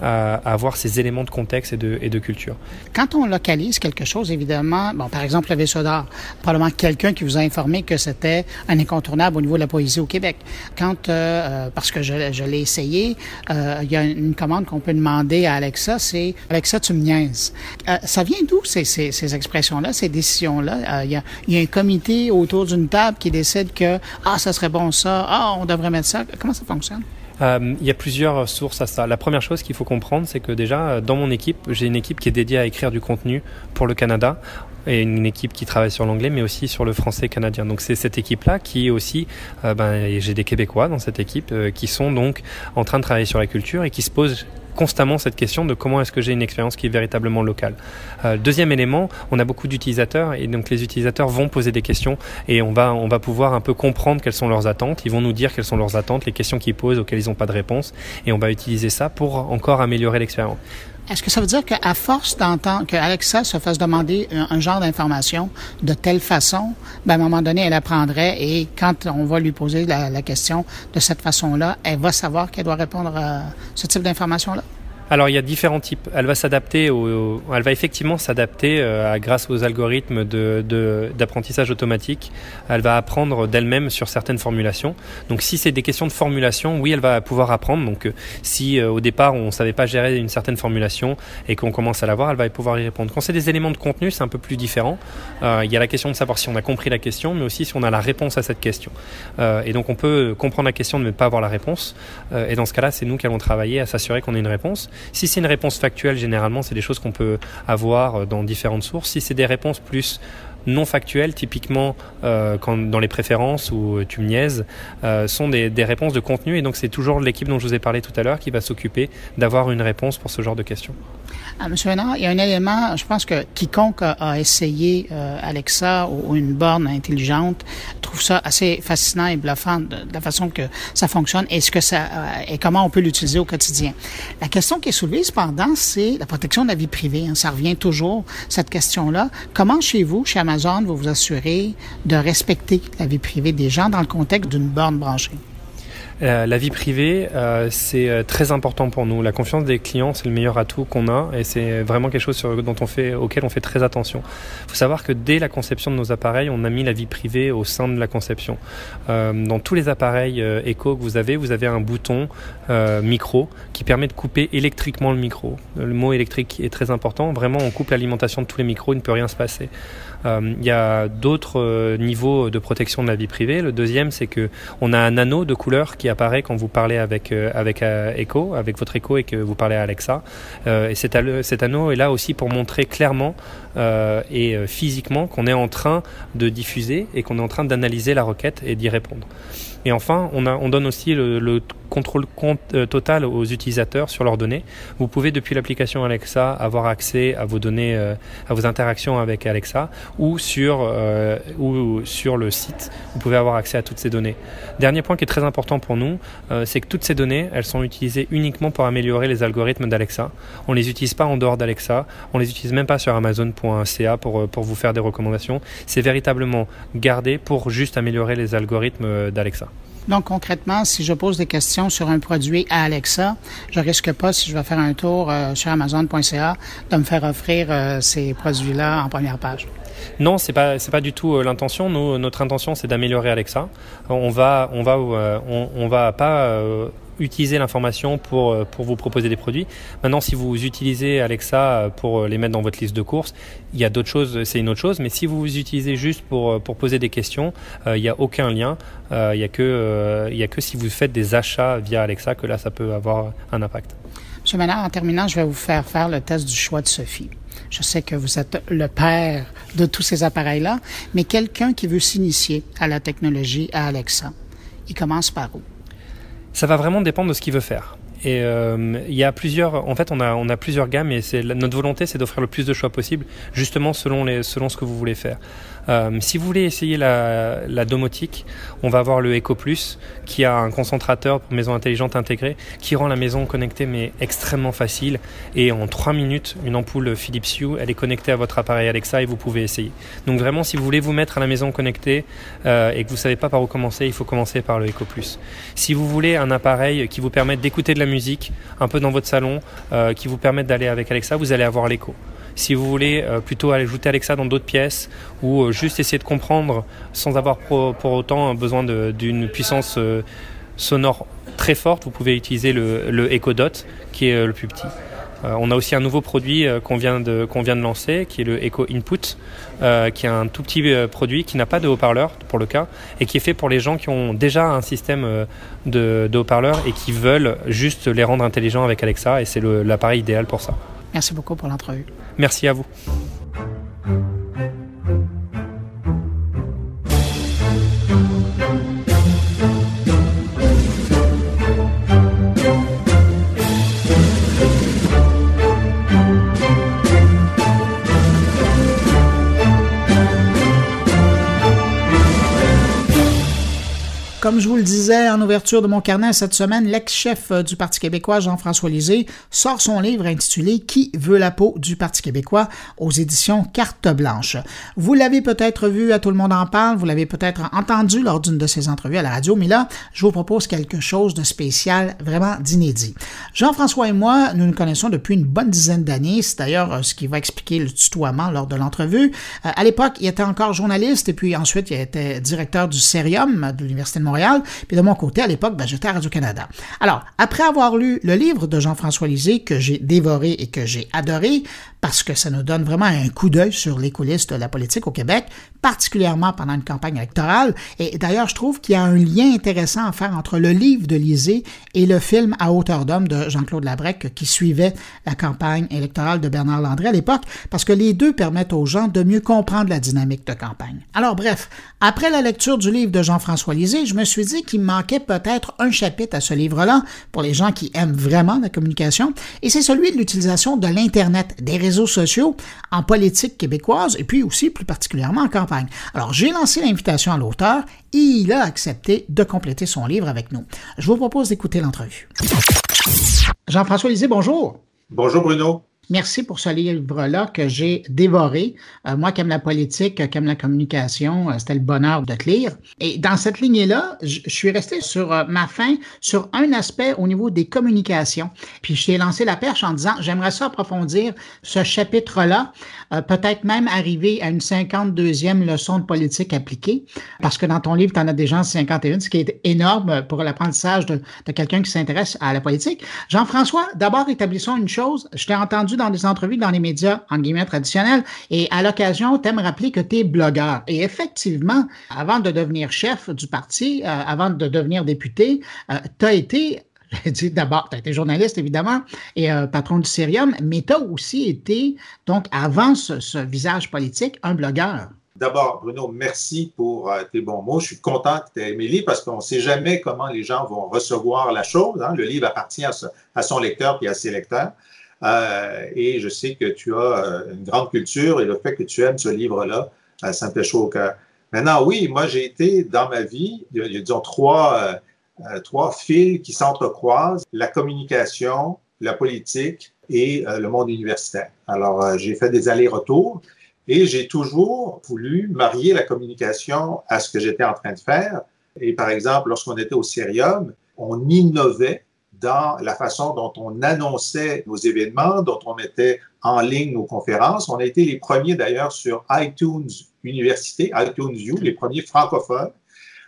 à, avoir ces éléments de contexte et de, culture. Quand on localise quelque chose, évidemment, bon, par exemple le vaisseau d'art, probablement quelqu'un qui vous a informé que c'était un incontournable au niveau de la poésie au Québec. Quand, euh, euh, parce que je, l'ai essayé, euh, il y a une commande qu'on peut demander à Alexa, c'est Alexa, tu me niaises. ça vient d'où ces expressions-là, ces décisions-là? Il y, a, il y a un comité autour d'une table qui décide que, ah, ça serait bon ça, ah, on devrait mettre ça. Comment ça fonctionne? Euh, il y a plusieurs sources à ça. La première chose qu'il faut comprendre, c'est que déjà, dans mon équipe, j'ai une équipe qui est dédiée à écrire du contenu pour le Canada et une équipe qui travaille sur l'anglais, mais aussi sur le français canadien. Donc c'est cette équipe-là qui est aussi, euh, ben, j'ai des Québécois dans cette équipe euh, qui sont donc en train de travailler sur la culture et qui se posent constamment cette question de comment est-ce que j'ai une expérience qui est véritablement locale. Euh, deuxième élément, on a beaucoup d'utilisateurs et donc les utilisateurs vont poser des questions et on va, on va pouvoir un peu comprendre quelles sont leurs attentes. Ils vont nous dire quelles sont leurs attentes, les questions qu'ils posent auxquelles ils n'ont pas de réponse et on va utiliser ça pour encore améliorer l'expérience. Est-ce que ça veut dire qu'à force d'entendre que Alexa se fasse demander un, genre d'information de telle façon, ben à un moment donné, elle apprendrait et quand on va lui poser la, la question de cette façon-là, elle va savoir qu'elle doit répondre à ce type d'information-là? Alors il y a différents types. Elle va s'adapter, au, elle va effectivement s'adapter euh, grâce aux algorithmes de, d'apprentissage automatique. Elle va apprendre d'elle-même sur certaines formulations. Donc si c'est des questions de formulation, oui, elle va pouvoir apprendre. Donc euh, si euh, au départ on savait pas gérer une certaine formulation et qu'on commence à la voir, elle va pouvoir y répondre. Quand c'est des éléments de contenu, c'est un peu plus différent. il y a la question de savoir si on a compris la question, mais aussi si on a la réponse à cette question. et donc on peut comprendre la question, mais ne pas avoir la réponse. et dans ce cas-là, c'est nous qui allons travailler à s'assurer qu'on ait une réponse. Si c'est une réponse factuelle, généralement, c'est des choses qu'on peut avoir euh, dans différentes sources. Si c'est des réponses plus non factuelles, typiquement euh, dans les préférences ou euh, tu me niaises, sont des, des, réponses de contenu. Et donc c'est toujours l'équipe dont je vous ai parlé tout à l'heure qui va s'occuper d'avoir une réponse pour ce genre de questions. Ah, Monsieur Hénard, il y a un élément, je pense que quiconque a, essayé euh, Alexa ou, une borne intelligente trouve ça assez fascinant et bluffant de, la façon que ça fonctionne et ce que ça euh, et comment on peut l'utiliser au quotidien. La question qui est soulevée cependant, c'est la protection de la vie privée. Hein. ça revient toujours cette question-là. Comment chez vous, chez Amazon, vous vous assurez de respecter la vie privée des gens dans le contexte d'une borne branchée? Euh, la vie privée, euh, c'est euh, très important pour nous. La confiance des clients, c'est le meilleur atout qu'on a et c'est vraiment quelque chose sur, dont on fait, auquel on fait très attention. Il faut savoir que dès la conception de nos appareils, on a mis la vie privée au sein de la conception. dans tous les appareils Echo que vous avez, vous avez un bouton micro qui permet de couper électriquement le micro. Le mot électrique est très important. Vraiment, on coupe l'alimentation de tous les micros, il ne peut rien se passer. Euh, il y a d'autres euh, niveaux de protection de la vie privée. Le deuxième, c'est que on a un anneau de couleur qui apparaît quand vous parlez avec euh, avec Echo, avec votre Echo et que vous parlez à Alexa. et cet, anneau est là aussi pour montrer clairement et physiquement qu'on est en train de diffuser et qu'on est en train d'analyser la requête et d'y répondre. Et enfin, on, donne aussi le contrôle euh, total aux utilisateurs sur leurs données. Vous pouvez depuis l'application Alexa avoir accès à vos données, euh, à vos interactions avec Alexa ou sur, euh, ou sur le site. Vous pouvez avoir accès à toutes ces données. Dernier point qui est très important pour nous, c'est que toutes ces données, elles sont utilisées uniquement pour améliorer les algorithmes d'Alexa. On les utilise pas en dehors d'Alexa. On les utilise même pas sur Amazon.ca pour, pour vous faire des recommandations. C'est véritablement gardé pour juste améliorer les algorithmes d'Alexa. Donc, concrètement, si je pose des questions sur un produit à Alexa, je risque pas, si je vais faire un tour euh, sur Amazon.ca, de me faire offrir euh, ces produits-là en première page. Non, c'est pas pas du tout euh, l'intention. notre intention, c'est d'améliorer Alexa. On va on va on va pas utiliser l'information pour, euh, pour vous proposer des produits. Maintenant, si vous utilisez Alexa euh, pour euh, les mettre dans votre liste de courses, il y a d'autres choses, c'est une autre chose. Mais si vous vous utilisez juste pour, pour poser des questions, il n'y a aucun lien. il n'y a, que, a que si vous faites des achats via Alexa que là, ça peut avoir un impact. Monsieur Ménard, en terminant, je vais vous faire faire le test du choix de Sophie. Je sais que vous êtes le père de tous ces appareils-là, mais quelqu'un qui veut s'initier à la technologie, à Alexa, il commence par où? Ça va vraiment dépendre de ce qu'il veut faire. Et euh, il y a plusieurs, en fait, on a, plusieurs gammes et notre volonté, c'est d'offrir le plus de choix possible, justement selon ce que vous voulez faire. Euh, si vous voulez essayer la, domotique, on va avoir le Eco Plus qui a un concentrateur pour maison intelligente intégrée qui rend la maison connectée mais extrêmement facile et en 3 minutes une ampoule Philips Hue elle est connectée à votre appareil Alexa et vous pouvez essayer. Donc vraiment si vous voulez vous mettre à la maison connectée euh, et que vous savez pas par où commencer, il faut commencer par le Eco Plus. Si vous voulez un appareil qui vous permette d'écouter de la musique un peu dans votre salon, euh, qui vous permette d'aller avec Alexa, vous allez avoir l'Eco. Si vous voulez euh, plutôt ajouter Alexa dans d'autres pièces ou euh, juste essayer de comprendre sans avoir pour, autant besoin d'une puissance euh, sonore très forte, vous pouvez utiliser le, Echo Dot qui est le plus petit. on a aussi un nouveau produit qu'on vient, vient de lancer, qui est le Echo Input, qui est un tout petit produit qui n'a pas de haut-parleur pour le cas, et qui est fait pour les gens qui ont déjà un système de, de haut-parleurs et qui veulent juste les rendre intelligents avec Alexa, et c'est l'appareil idéal pour ça. Merci beaucoup pour l'entrevue. Merci à vous. Comme je vous le disais en ouverture de mon carnet cette semaine, l'ex-chef euh, du Parti québécois, Jean-François Lisée, sort son livre intitulé Qui veut la peau du Parti québécois aux éditions Carte Blanche. Vous l'avez peut-être vu, à tout le monde en parle, vous l'avez peut-être entendu lors d'une de ses entrevues à la radio, mais là, je vous propose quelque chose de spécial, vraiment d'inédit. Jean-François et moi, nous nous connaissons depuis une bonne dizaine d'années. C'est d'ailleurs euh, ce qui va expliquer le tutoiement lors de l'entrevue. Euh, à l'époque, il était encore journaliste et puis ensuite, il était directeur du Cérium de l'Université de Montréal puis de mon côté, à l'époque, ben, j'étais à Radio-Canada. Alors, après avoir lu le livre de Jean-François Lisée, que j'ai dévoré et que j'ai adoré, parce que ça nous donne vraiment un coup d'œil sur les coulisses de la politique au Québec, particulièrement pendant une campagne électorale. Et d'ailleurs, je trouve qu'il y a un lien intéressant à faire entre le livre de Lisée et le film À hauteur d'homme de Jean-Claude Labrec qui suivait la campagne électorale de Bernard Landry à l'époque, parce que les deux permettent aux gens de mieux comprendre la dynamique de campagne. Alors bref, après la lecture du livre de Jean-François Lisée, je me suis dit qu'il manquait peut-être un chapitre à ce livre-là pour les gens qui aiment vraiment la communication, et c'est celui de l'utilisation de l'Internet, des réseaux sociaux en politique québécoise et puis aussi plus particulièrement en campagne. Alors j'ai lancé l'invitation à l'auteur et il a accepté de compléter son livre avec nous. Je vous propose d'écouter l'entrevue. Jean-François Lisée, bonjour. Bonjour Bruno. Merci pour ce livre-là que j'ai dévoré. Euh, moi qui aime la politique, qui aime la communication, euh, c'était le bonheur de te lire. Et dans cette lignée-là, je suis resté sur euh, ma fin sur un aspect au niveau des communications. Puis je t'ai lancé la perche en disant, j'aimerais ça approfondir ce chapitre-là, peut-être même arriver à une 52e leçon de politique appliquée, parce que dans ton livre, tu en as déjà 51, ce qui est énorme pour l'apprentissage de, de quelqu'un qui s'intéresse à la politique. Jean-François, d'abord établissons une chose. Je t'ai entendu dans des entrevues dans les médias, en guillemets, traditionnels, et à l'occasion, t'aimes rappeler que tu es blogueur. Et effectivement, avant de devenir chef du parti, euh, avant de devenir député, euh, tu as été dit d'abord, tu as été journaliste, évidemment, et euh, patron du Cérium, mais tu as aussi été, donc, avant ce, visage politique, un blogueur. D'abord, Bruno, merci pour tes bons mots. Je suis content que tu aies aimé parce qu'on ne sait jamais comment les gens vont recevoir la chose. Hein. Le livre appartient à, à son lecteur et à ses lecteurs. Euh, et je sais que tu as euh, une grande culture et le fait que tu aimes ce livre-là, euh, ça me fait chaud au cœur. Maintenant, oui, moi, j'ai été dans ma vie, il y a, disons, trois, trois fils qui s'entrecroisent, la communication, la politique et le monde universitaire. Alors, j'ai fait des allers-retours et j'ai toujours voulu marier la communication à ce que j'étais en train de faire. Et par exemple, lorsqu'on était au Cérium, on innovait dans la façon dont on annonçait nos événements, dont on mettait en ligne nos conférences. On a été les premiers d'ailleurs sur iTunes Université, iTunes U, les premiers francophones.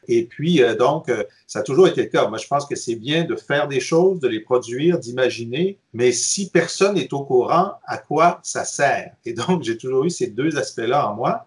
Et puis, euh, donc, euh, ça a toujours été le cas. Moi, je pense que c'est bien de faire des choses, de les produire, d'imaginer, mais si personne n'est au courant, à quoi ça sert? Et donc, j'ai toujours eu ces deux aspects-là en moi.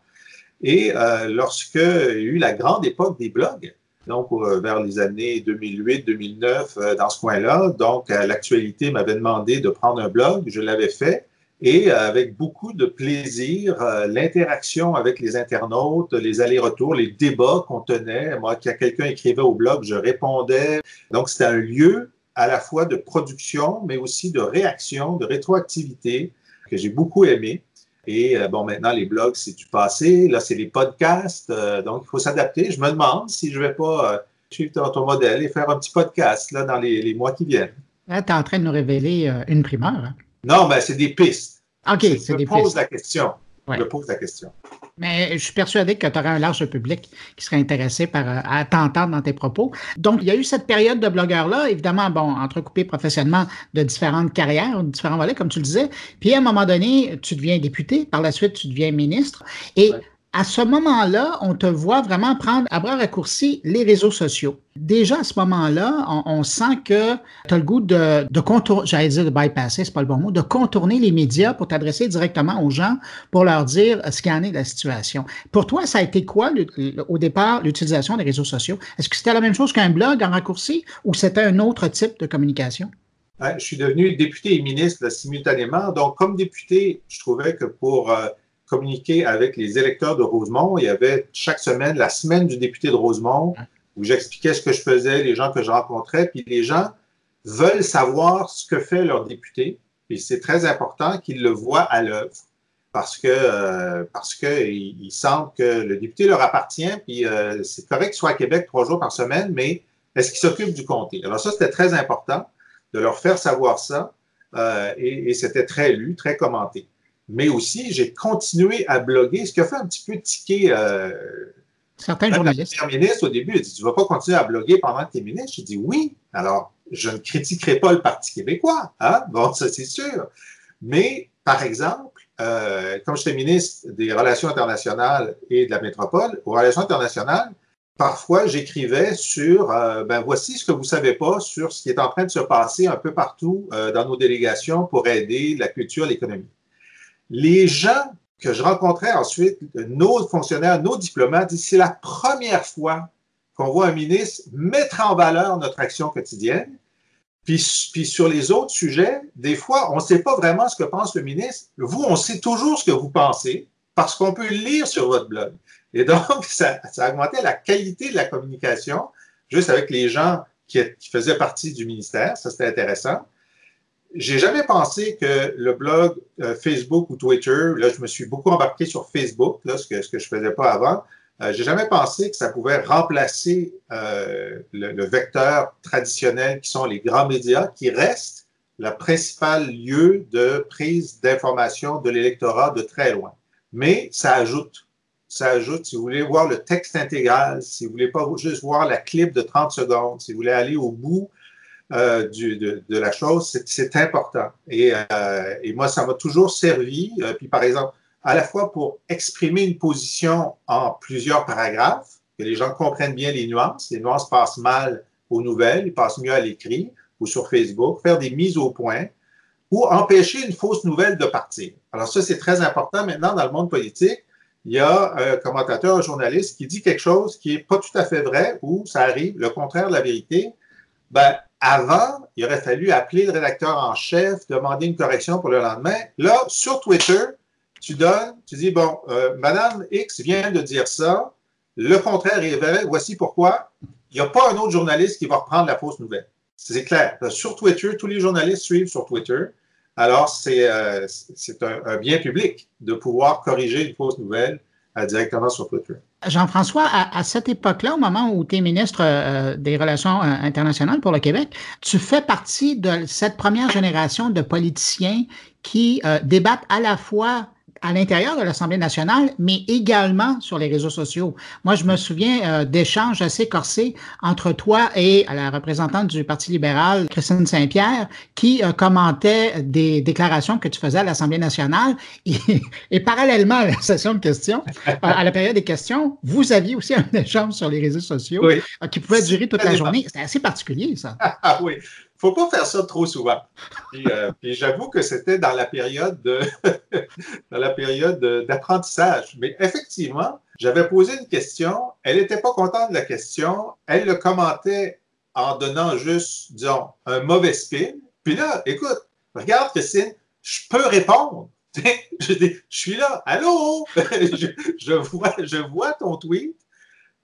Et euh, lorsque il y a eu la grande époque des blogs, donc euh, vers les années 2008-2009, euh, dans ce coin-là. Donc, l'actualité m'avait demandé de prendre un blog, je l'avais fait. Et euh, avec beaucoup de plaisir, l'interaction avec les internautes, les allers-retours, les débats qu'on tenait. Moi, quand quelqu'un écrivait au blog, je répondais. Donc, c'était un lieu à la fois de production, mais aussi de réaction, de rétroactivité que j'ai beaucoup aimé. Et euh, bon, maintenant, les blogs, c'est du passé. Là, c'est les podcasts. Euh, donc, il faut s'adapter. Je me demande si je ne vais pas euh, suivre ton, modèle et faire un petit podcast là, dans les, mois qui viennent. tu es en train de nous révéler une primeur. Hein? Non, mais c'est des pistes. OK, c'est des pistes. Je pose la question. Je pose la question. Mais je suis persuadé que tu aurais un large public qui serait intéressé par, euh, à t'entendre dans tes propos. Donc, il y a eu cette période de blogueur-là, évidemment, bon, entrecoupé professionnellement de différentes carrières, de différents volets, comme tu le disais. Puis, à un moment donné, tu deviens député. Par la suite, tu deviens ministre. Et à ce moment-là, on te voit vraiment prendre à bras raccourcis les réseaux sociaux. Déjà à ce moment-là, on, sent que tu as le goût de, contourner, j'allais dire de bypasser, c'est pas le bon mot, de contourner les médias pour t'adresser directement aux gens pour leur dire ce qu'il en est de la situation. Pour toi, ça a été quoi au départ l'utilisation des réseaux sociaux? Est-ce que c'était la même chose qu'un blog en raccourci ou c'était un autre type de communication? je suis devenu député et ministre simultanément. Donc, comme député, je trouvais que pour euh, communiquer avec les électeurs de Rosemont. Il y avait chaque semaine la semaine du député de Rosemont où j'expliquais ce que je faisais, les gens que je rencontrais, puis les gens veulent savoir ce que fait leur député. Et c'est très important qu'ils le voient à l'œuvre parce que euh, parce qu'ils sentent que le député leur appartient, puis euh, c'est correct qu'il soit à Québec trois jours par semaine, mais est-ce qu'il s'occupe du comté? Alors ça, c'était très important de leur faire savoir ça, euh, et, et c'était très lu, très commenté mais aussi j'ai continué à bloguer, ce qui a fait un petit peu tiquer. Euh, Certains journalistes. Ministre, au début, il a dit Tu ne vas pas continuer à bloguer pendant que tu es ministre? J'ai dit Oui. Alors, je ne critiquerai pas le Parti québécois. Hein? Bon, ça, c'est sûr. Mais, par exemple, euh, comme j'étais ministre des Relations internationales et de la métropole, aux Relations internationales, parfois j'écrivais sur euh, ben voici ce que vous ne savez pas sur ce qui est en train de se passer un peu partout euh, dans nos délégations pour aider la culture, l'économie. Les gens que je rencontrais ensuite, nos fonctionnaires, nos diplomates, c'est la première fois qu'on voit un ministre mettre en valeur notre action quotidienne. Puis, sur les autres sujets, des fois, on ne sait pas vraiment ce que pense le ministre. Vous, on sait toujours ce que vous pensez parce qu'on peut lire sur votre blog. Et donc, ça, ça a augmenté la qualité de la communication juste avec les gens qui, qui faisaient partie du ministère. Ça, c'était intéressant j'ai jamais pensé que le blog euh, Facebook ou Twitter, là, je me suis beaucoup embarqué sur Facebook, là, ce que, ce que je faisais pas avant. Euh, j'ai jamais pensé que ça pouvait remplacer euh, le, vecteur traditionnel qui sont les grands médias qui restent le principal lieu de prise d'information de l'électorat de très loin. Mais ça ajoute, ça ajoute, si vous voulez voir le texte intégral, si vous voulez pas juste voir la clip de 30 secondes, si vous voulez aller au bout euh, de, la chose, c'est important. Et, euh, et, moi, ça m'a toujours servi. Euh, puis, par exemple, à la fois pour exprimer une position en plusieurs paragraphes, que les gens comprennent bien les nuances. Les nuances passent mal aux nouvelles, ils passent mieux à l'écrit ou sur Facebook, faire des mises au point ou empêcher une fausse nouvelle de partir. Alors ça, c'est très important maintenant dans le monde politique. Il y a un commentateur, un journaliste qui dit quelque chose qui n'est pas tout à fait vrai ou ça arrive, le contraire de la vérité. Ben, avant, il aurait fallu appeler le rédacteur en chef, demander une correction pour le lendemain. Là, sur Twitter, tu donnes, tu dis, bon, euh, Madame X vient de dire ça, le contraire est vrai, voici pourquoi. Il n'y a pas un autre journaliste qui va reprendre la fausse nouvelle. C'est clair. Sur Twitter, tous les journalistes suivent sur Twitter. Alors, c'est euh, un, bien public de pouvoir corriger une fausse nouvelle euh, directement sur Twitter. Jean-François, à, cette époque-là, au moment où tu es ministre euh, des Relations euh, internationales pour le Québec, tu fais partie de cette première génération de politiciens qui euh, débattent à la fois à l'intérieur de l'Assemblée nationale, mais également sur les réseaux sociaux. Moi, je me souviens euh, d'échanges assez corsés entre toi et la représentante du Parti libéral, Christine Saint-Pierre, qui euh, commentait des déclarations que tu faisais à l'Assemblée nationale. Et, et, parallèlement à la session de questions, à la période des questions, vous aviez aussi un échange sur les réseaux sociaux oui. euh, qui pouvait durer toute la journée. C'était assez particulier, ça. Ah oui faut pas faire ça trop souvent. Euh, puis j'avoue que c'était dans la période de dans la période d'apprentissage. Mais effectivement, j'avais posé une question. Elle n'était pas contente de la question. Elle le commentait en donnant juste, disons, un mauvais spin. Puis là, écoute, regarde, Christine, je peux répondre. Je, suis là. Allô? je, vois, je vois ton tweet.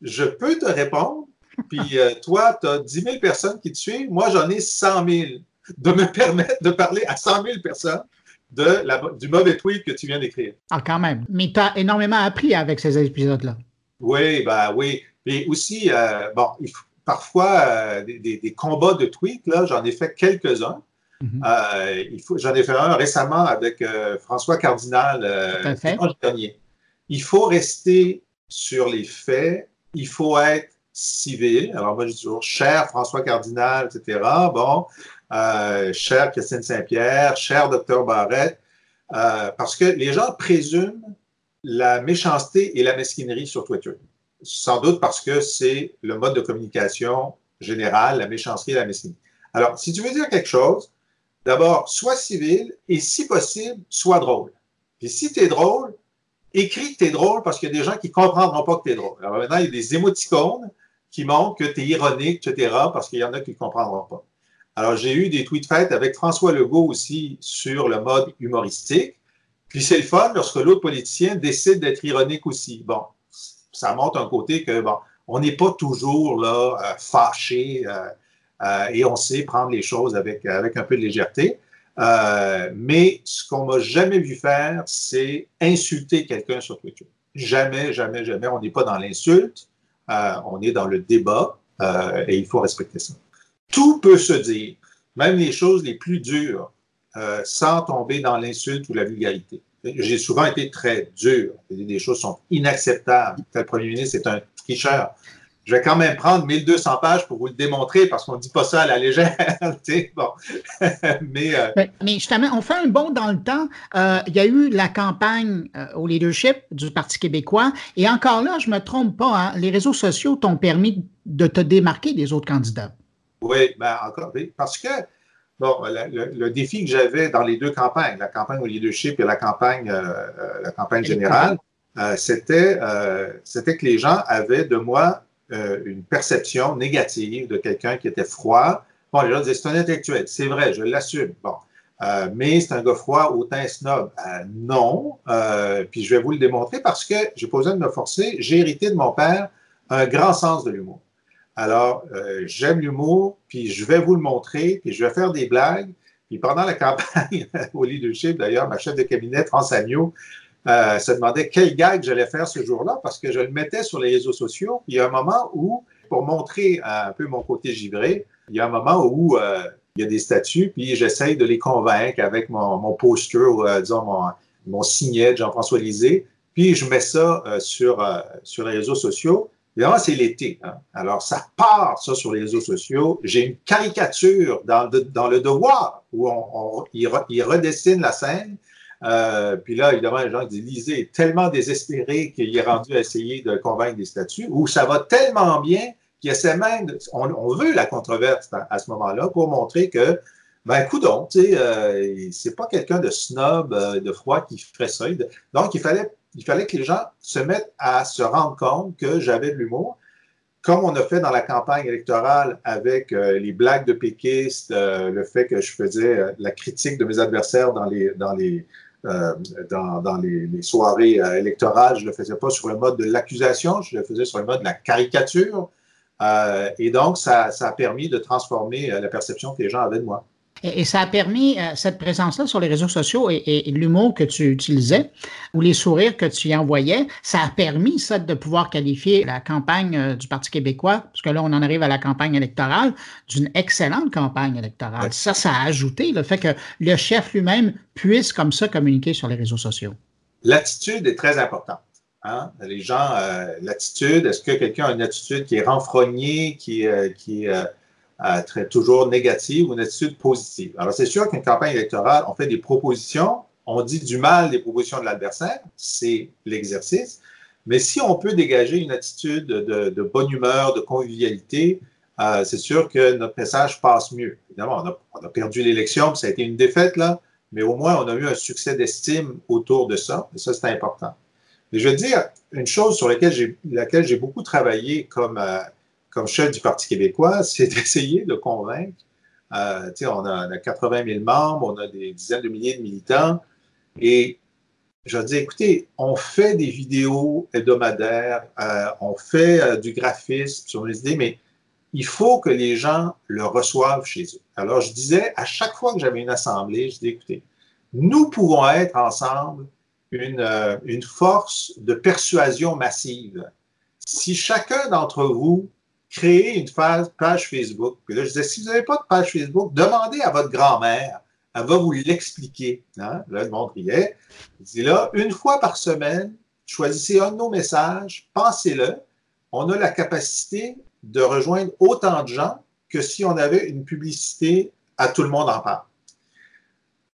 Je peux te répondre puis euh, toi, tu as 10 000 personnes qui te suivent. Moi, j'en ai 100 000. De me permettre de parler à 100 000 personnes de la, du mauvais tweet que tu viens d'écrire. Ah, quand même. Mais tu as énormément appris avec ces épisodes-là. Oui, ben oui. Mais aussi, euh, bon, il faut, parfois, euh, des, des, des, combats de tweets, là, j'en ai fait quelques-uns. Mm -hmm. j'en ai fait un récemment avec François Cardinal dimanche dernier. Il faut rester sur les faits. Il faut être civil. Alors moi, je dis toujours cher François Cardinal, etc. Bon, euh, cher Christine Saint-Pierre, cher docteur Barrette, euh, parce que les gens présument la méchanceté et la mesquinerie sur Twitter. Sans doute parce que c'est le mode de communication général, la méchanceté et la mesquinerie. Alors, si tu veux dire quelque chose, d'abord, sois civil et si possible, sois drôle. Et si tu es drôle, écris que tu es drôle parce qu'il y a des gens qui ne comprendront pas que tu es drôle. Alors maintenant, il y a des émoticônes qui montrent que tu es ironique, etc., parce qu'il y en a qui ne comprendront pas. Alors, j'ai eu des tweets faits avec François Legault aussi sur le mode humoristique. Puis c'est le fun lorsque l'autre politicien décide d'être ironique aussi. Bon, ça montre un côté que, bon, on n'est pas toujours là euh, fâché euh, euh, et on sait prendre les choses avec, avec un peu de légèreté. Mais ce qu'on m'a jamais vu faire, c'est insulter quelqu'un sur Twitter. Jamais, jamais, jamais. On n'est pas dans l'insulte. Euh, on est dans le débat euh, et il faut respecter ça. Tout peut se dire, même les choses les plus dures, euh, sans tomber dans l'insulte ou la vulgarité. J'ai souvent été très dur. Des choses sont inacceptables. Le premier ministre est un tricheur je vais quand même prendre 1200 pages pour vous le démontrer parce qu'on ne dit pas ça à la légère. bon. mais, euh... mais, mais, justement, on fait un bond dans le temps. Euh, il y a eu la campagne euh, au leadership du Parti québécois et encore là, je ne me trompe pas, hein, les réseaux sociaux t'ont permis de te démarquer des autres candidats. Oui, ben encore, parce que bon, le, défi que j'avais dans les deux campagnes, la campagne au leadership et la campagne, la campagne générale, c'était c'était que les gens avaient de moi euh, une perception négative de quelqu'un qui était froid. Bon, les gens disaient, c'est un intellectuel. C'est vrai, je l'assume. Bon. Euh, mais c'est un gars froid, hautain, snob. Euh, non. Puis je vais vous le démontrer parce que j'ai pas besoin de me forcer. J'ai hérité de mon père un grand sens de l'humour. Alors, j'aime l'humour, puis je vais vous le montrer, puis je vais faire des blagues. Puis pendant la campagne au leadership, d'ailleurs, ma chef de cabinet, France Agneau, euh, se demandait quel gag j'allais faire ce jour-là parce que je le mettais sur les réseaux sociaux. Il y a un moment où, pour montrer un peu mon côté givré, il y a un moment où euh, il y a des statuts, puis j'essaye de les convaincre avec mon, mon poster, euh, disons, mon, mon signet de Jean-François Lisée, puis je mets ça euh, sur, sur les réseaux sociaux. Évidemment, c'est l'été. Hein. Alors, ça part, ça, sur les réseaux sociaux. J'ai une caricature dans, dans le devoir où on il, redessine la scène. Euh, puis là, évidemment, les gens disent Lisée est tellement désespéré qu'il est rendu à essayer de convaincre des statuts, ou ça va tellement bien qu'il essaie même, on, on, veut la controverse à, ce moment-là pour montrer que, ben, coudon, tu sais, euh, c'est pas quelqu'un de snob, euh, de froid qui ferait ça. Donc, il fallait il fallait que les gens se mettent à se rendre compte que j'avais de l'humour, comme on a fait dans la campagne électorale avec les blagues de péquistes, le fait que je faisais la critique de mes adversaires dans les, dans les, euh, dans, dans les, les, soirées euh, électorales. Je ne le faisais pas sur le mode de l'accusation, je le faisais sur le mode de la caricature. et donc, ça, ça a permis de transformer la perception que les gens avaient de moi. Et, ça a permis, euh, cette présence-là sur les réseaux sociaux et, et, l'humour que tu utilisais ou les sourires que tu y envoyais, ça a permis, ça, de pouvoir qualifier la campagne euh, du Parti québécois, parce que là, on en arrive à la campagne électorale, d'une excellente campagne électorale. Ouais. Ça, ça a ajouté le fait que le chef lui-même puisse comme ça communiquer sur les réseaux sociaux. L'attitude est très importante. Hein? Les gens, euh, l'attitude, est-ce que quelqu'un a une attitude qui est renfrognée, qui, qui euh, très, toujours négative ou une attitude positive. Alors, c'est sûr qu'une campagne électorale, on fait des propositions, on dit du mal des propositions de l'adversaire, c'est l'exercice. Mais si on peut dégager une attitude de, de bonne humeur, de convivialité, euh, c'est sûr que notre message passe mieux. Évidemment, on a, on a perdu l'élection, ça a été une défaite, là, mais au moins, on a eu un succès d'estime autour de ça, et ça, c'est important. Mais je veux dire, une chose sur laquelle j'ai beaucoup travaillé comme, euh, chef du Parti québécois, c'est d'essayer de convaincre. Euh, on, a, on a 80 000 membres, on a des dizaines de milliers de militants. Et je dis, écoutez, on fait des vidéos hebdomadaires, euh, on fait euh, du graphisme sur les idées, mais il faut que les gens le reçoivent chez eux. Alors, je disais, à chaque fois que j'avais une assemblée, je dis, écoutez, nous pouvons être ensemble une, une force de persuasion massive. Si chacun d'entre vous créer une page Facebook. Puis là, je disais, si vous n'avez pas de page Facebook, demandez à votre grand-mère. Elle va vous l'expliquer. Hein? Là, le monde riait. Je dis là, une fois par semaine, choisissez un de nos messages, pensez-le. On a la capacité de rejoindre autant de gens que si on avait une publicité à tout le monde en parle.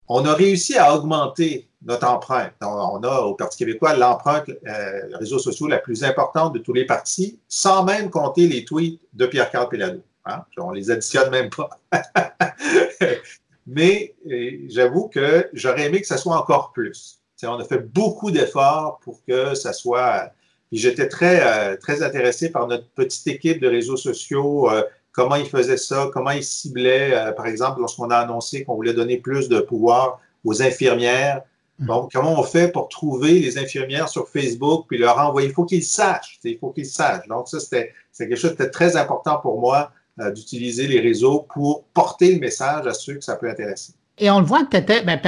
On a réussi à augmenter notre empreinte. On a au Parti québécois l'empreinte euh, réseaux la plus importante de tous les partis, sans même compter les tweets de Pierre-Carl Pelado. Hein? On les additionne même pas. Mais euh, j'avoue que j'aurais aimé que ça soit encore plus. On a fait beaucoup d'efforts pour que ça soit. Puis j'étais très, euh, très intéressé par notre petite équipe de réseaux sociaux, euh, comment ils faisaient ça, comment ils ciblaient, euh, par exemple, lorsqu'on a annoncé qu'on voulait donner plus de pouvoir aux infirmières, donc, comment on fait pour trouver les infirmières sur Facebook puis leur envoyer? Il faut qu'ils sachent. Il faut qu'ils sachent. Donc, ça, c'était quelque chose de très important pour moi euh, d'utiliser les réseaux pour porter le message à ceux que ça peut intéresser. Et on le voit tu étais, ben,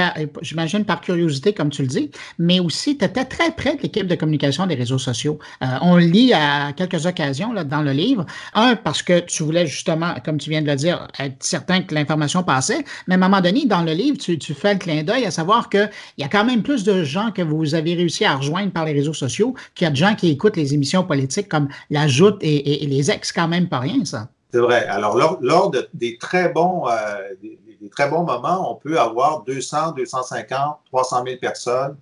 j'imagine par curiosité, comme tu le dis, mais aussi tu étais très près de l'équipe de communication des réseaux sociaux. Euh, on le lit à quelques occasions là, dans le livre. Un, parce que tu voulais justement, comme tu viens de le dire, être certain que l'information passait, mais à un moment donné, dans le livre, tu, fais le clin d'œil à savoir qu'il y a quand même plus de gens que vous avez réussi à rejoindre par les réseaux sociaux qu'il y a de gens qui écoutent les émissions politiques comme La Joute et, les ex, quand même pas rien, ça. C'est vrai. Alors, lors, lors de, des très bons, euh, des, très bons moments, on peut avoir 200, 250, 300 000 personnes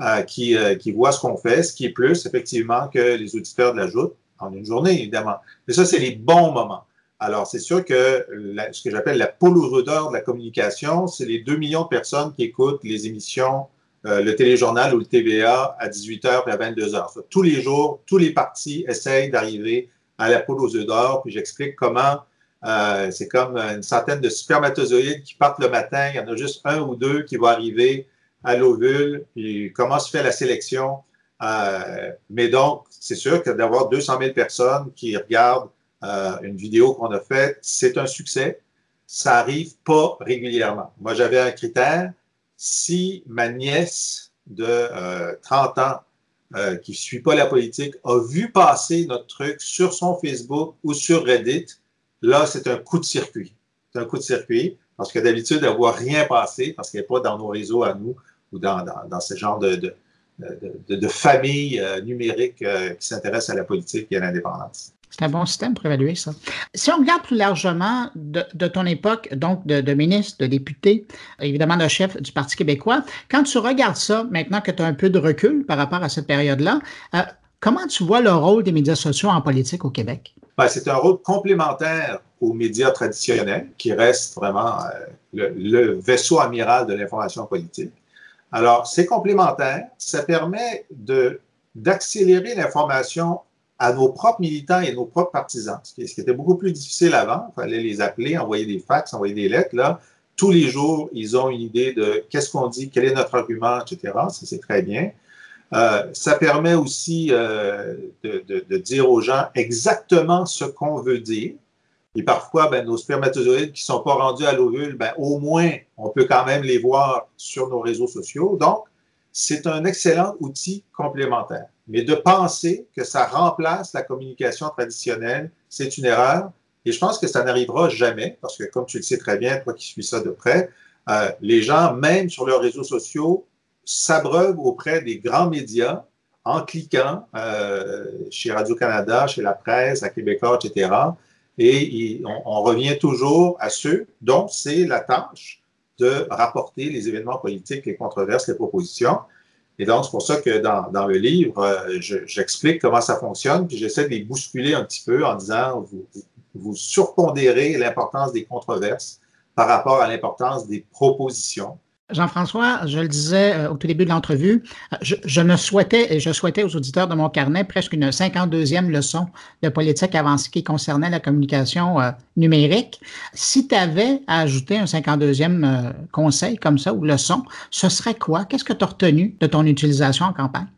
euh, qui, euh, qui voient ce qu'on fait, ce qui est plus, effectivement, que les auditeurs de la joute en une journée, évidemment. Mais ça, c'est les bons moments. Alors, c'est sûr que ce que j'appelle la poule aux odeurs de la communication, c'est les 2 millions de personnes qui écoutent les émissions, euh, le téléjournal ou le TVA à 18h et à 22h. Ça, tous les jours, tous les partis essayent d'arriver à la poule aux d'or, puis j'explique comment euh, c'est comme une centaine de spermatozoïdes qui partent le matin, il y en a juste un ou deux qui vont arriver à l'ovule, puis comment se fait la sélection? Euh, mais donc, c'est sûr que d'avoir 200 000 personnes qui regardent euh, une vidéo qu'on a faite, c'est un succès. Ça arrive pas régulièrement. Moi, j'avais un critère. Si ma nièce de 30 ans euh, qui ne suit pas la politique, a vu passer notre truc sur son Facebook ou sur Reddit, là, c'est un coup de circuit. C'est un coup de circuit. parce que d'habitude, elle ne voit rien passer parce qu'elle n'est pas dans nos réseaux à nous ou dans, ce genre de, de, famille euh, numérique euh, qui s'intéresse à la politique et à l'indépendance. C'est un bon système pour évaluer ça. Si on regarde plus largement de, ton époque, donc de, ministre, de député, évidemment de chef du Parti québécois, quand tu regardes ça, maintenant que tu as un peu de recul par rapport à cette période-là, euh, comment tu vois le rôle des médias sociaux en politique au Québec? Ben, c'est un rôle complémentaire aux médias traditionnels qui reste vraiment le, le vaisseau amiral de l'information politique. Alors, c'est complémentaire. Ça permet d'accélérer l'information à nos propres militants et nos propres partisans, ce qui, était beaucoup plus difficile avant. Il fallait les appeler, envoyer des fax, envoyer des lettres. Là, tous les jours, ils ont une idée de qu'est-ce qu'on dit, quel est notre argument, etc. Ça, c'est très bien. Euh, ça permet aussi euh, de, dire aux gens exactement ce qu'on veut dire. Et parfois, ben, nos spermatozoïdes qui ne sont pas rendus à l'ovule, ben, au moins, on peut quand même les voir sur nos réseaux sociaux. Donc, c'est un excellent outil complémentaire. Mais de penser que ça remplace la communication traditionnelle, c'est une erreur. Et je pense que ça n'arrivera jamais, parce que comme tu le sais très bien, toi qui suis ça de près, euh, les gens, même sur leurs réseaux sociaux, s'abreuvent auprès des grands médias en cliquant euh, chez Radio-Canada, chez la presse, à Québécois, etc et on, revient toujours à ceux dont c'est la tâche de rapporter les événements politiques, les controverses, les propositions. Et donc, c'est pour ça que dans, dans le livre, euh, j'explique comment ça fonctionne, puis j'essaie de les bousculer un petit peu en disant, vous, vous surpondérez l'importance des controverses par rapport à l'importance des propositions. Jean-François, je le disais euh, au tout début de l'entrevue, euh, je, me souhaitais et je souhaitais aux auditeurs de mon carnet presque une 52e leçon de politique avancée qui concernait la communication euh, numérique. Si tu avais à ajouter un 52e conseil comme ça ou leçon, ce serait quoi? Qu'est-ce que tu as retenu de ton utilisation en campagne?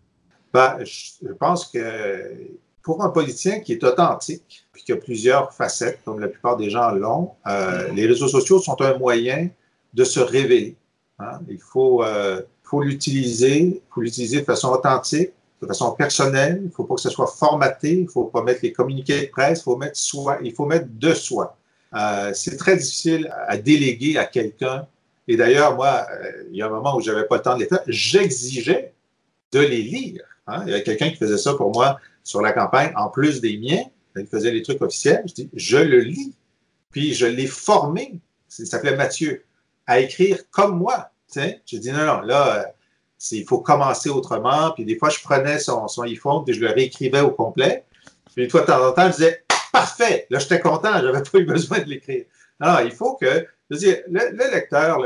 Ben, je pense que pour un politicien qui est authentique, puis qui a plusieurs facettes, comme la plupart des gens l'ont, les réseaux sociaux sont un moyen de se révéler Hein. Il faut, euh, l'utiliser, faut l'utiliser de façon authentique, de façon personnelle. Il ne faut pas que ce soit formaté. Il ne faut pas mettre les communiqués de presse. Il faut mettre soi. Il faut mettre de soi. Euh, c'est très difficile à déléguer à quelqu'un. Et d'ailleurs, moi, euh, il y a un moment où j'avais pas le temps de les faire, j'exigeais de les lire. Hein. Il y avait quelqu'un qui faisait ça pour moi sur la campagne, en plus des miens. Il faisait les trucs officiels. Je dis, je le lis. Puis je l'ai formé. Il s'appelait Mathieu à écrire comme moi. J'ai dit non, non, là, euh, il faut commencer autrement. Puis des fois, je prenais son, son iPhone et je le réécrivais au complet. Puis une fois de temps en temps, je disais parfait. Là, j'étais content, j'avais pas eu besoin de l'écrire. Non, il faut que, je veux dire, le, lecteur,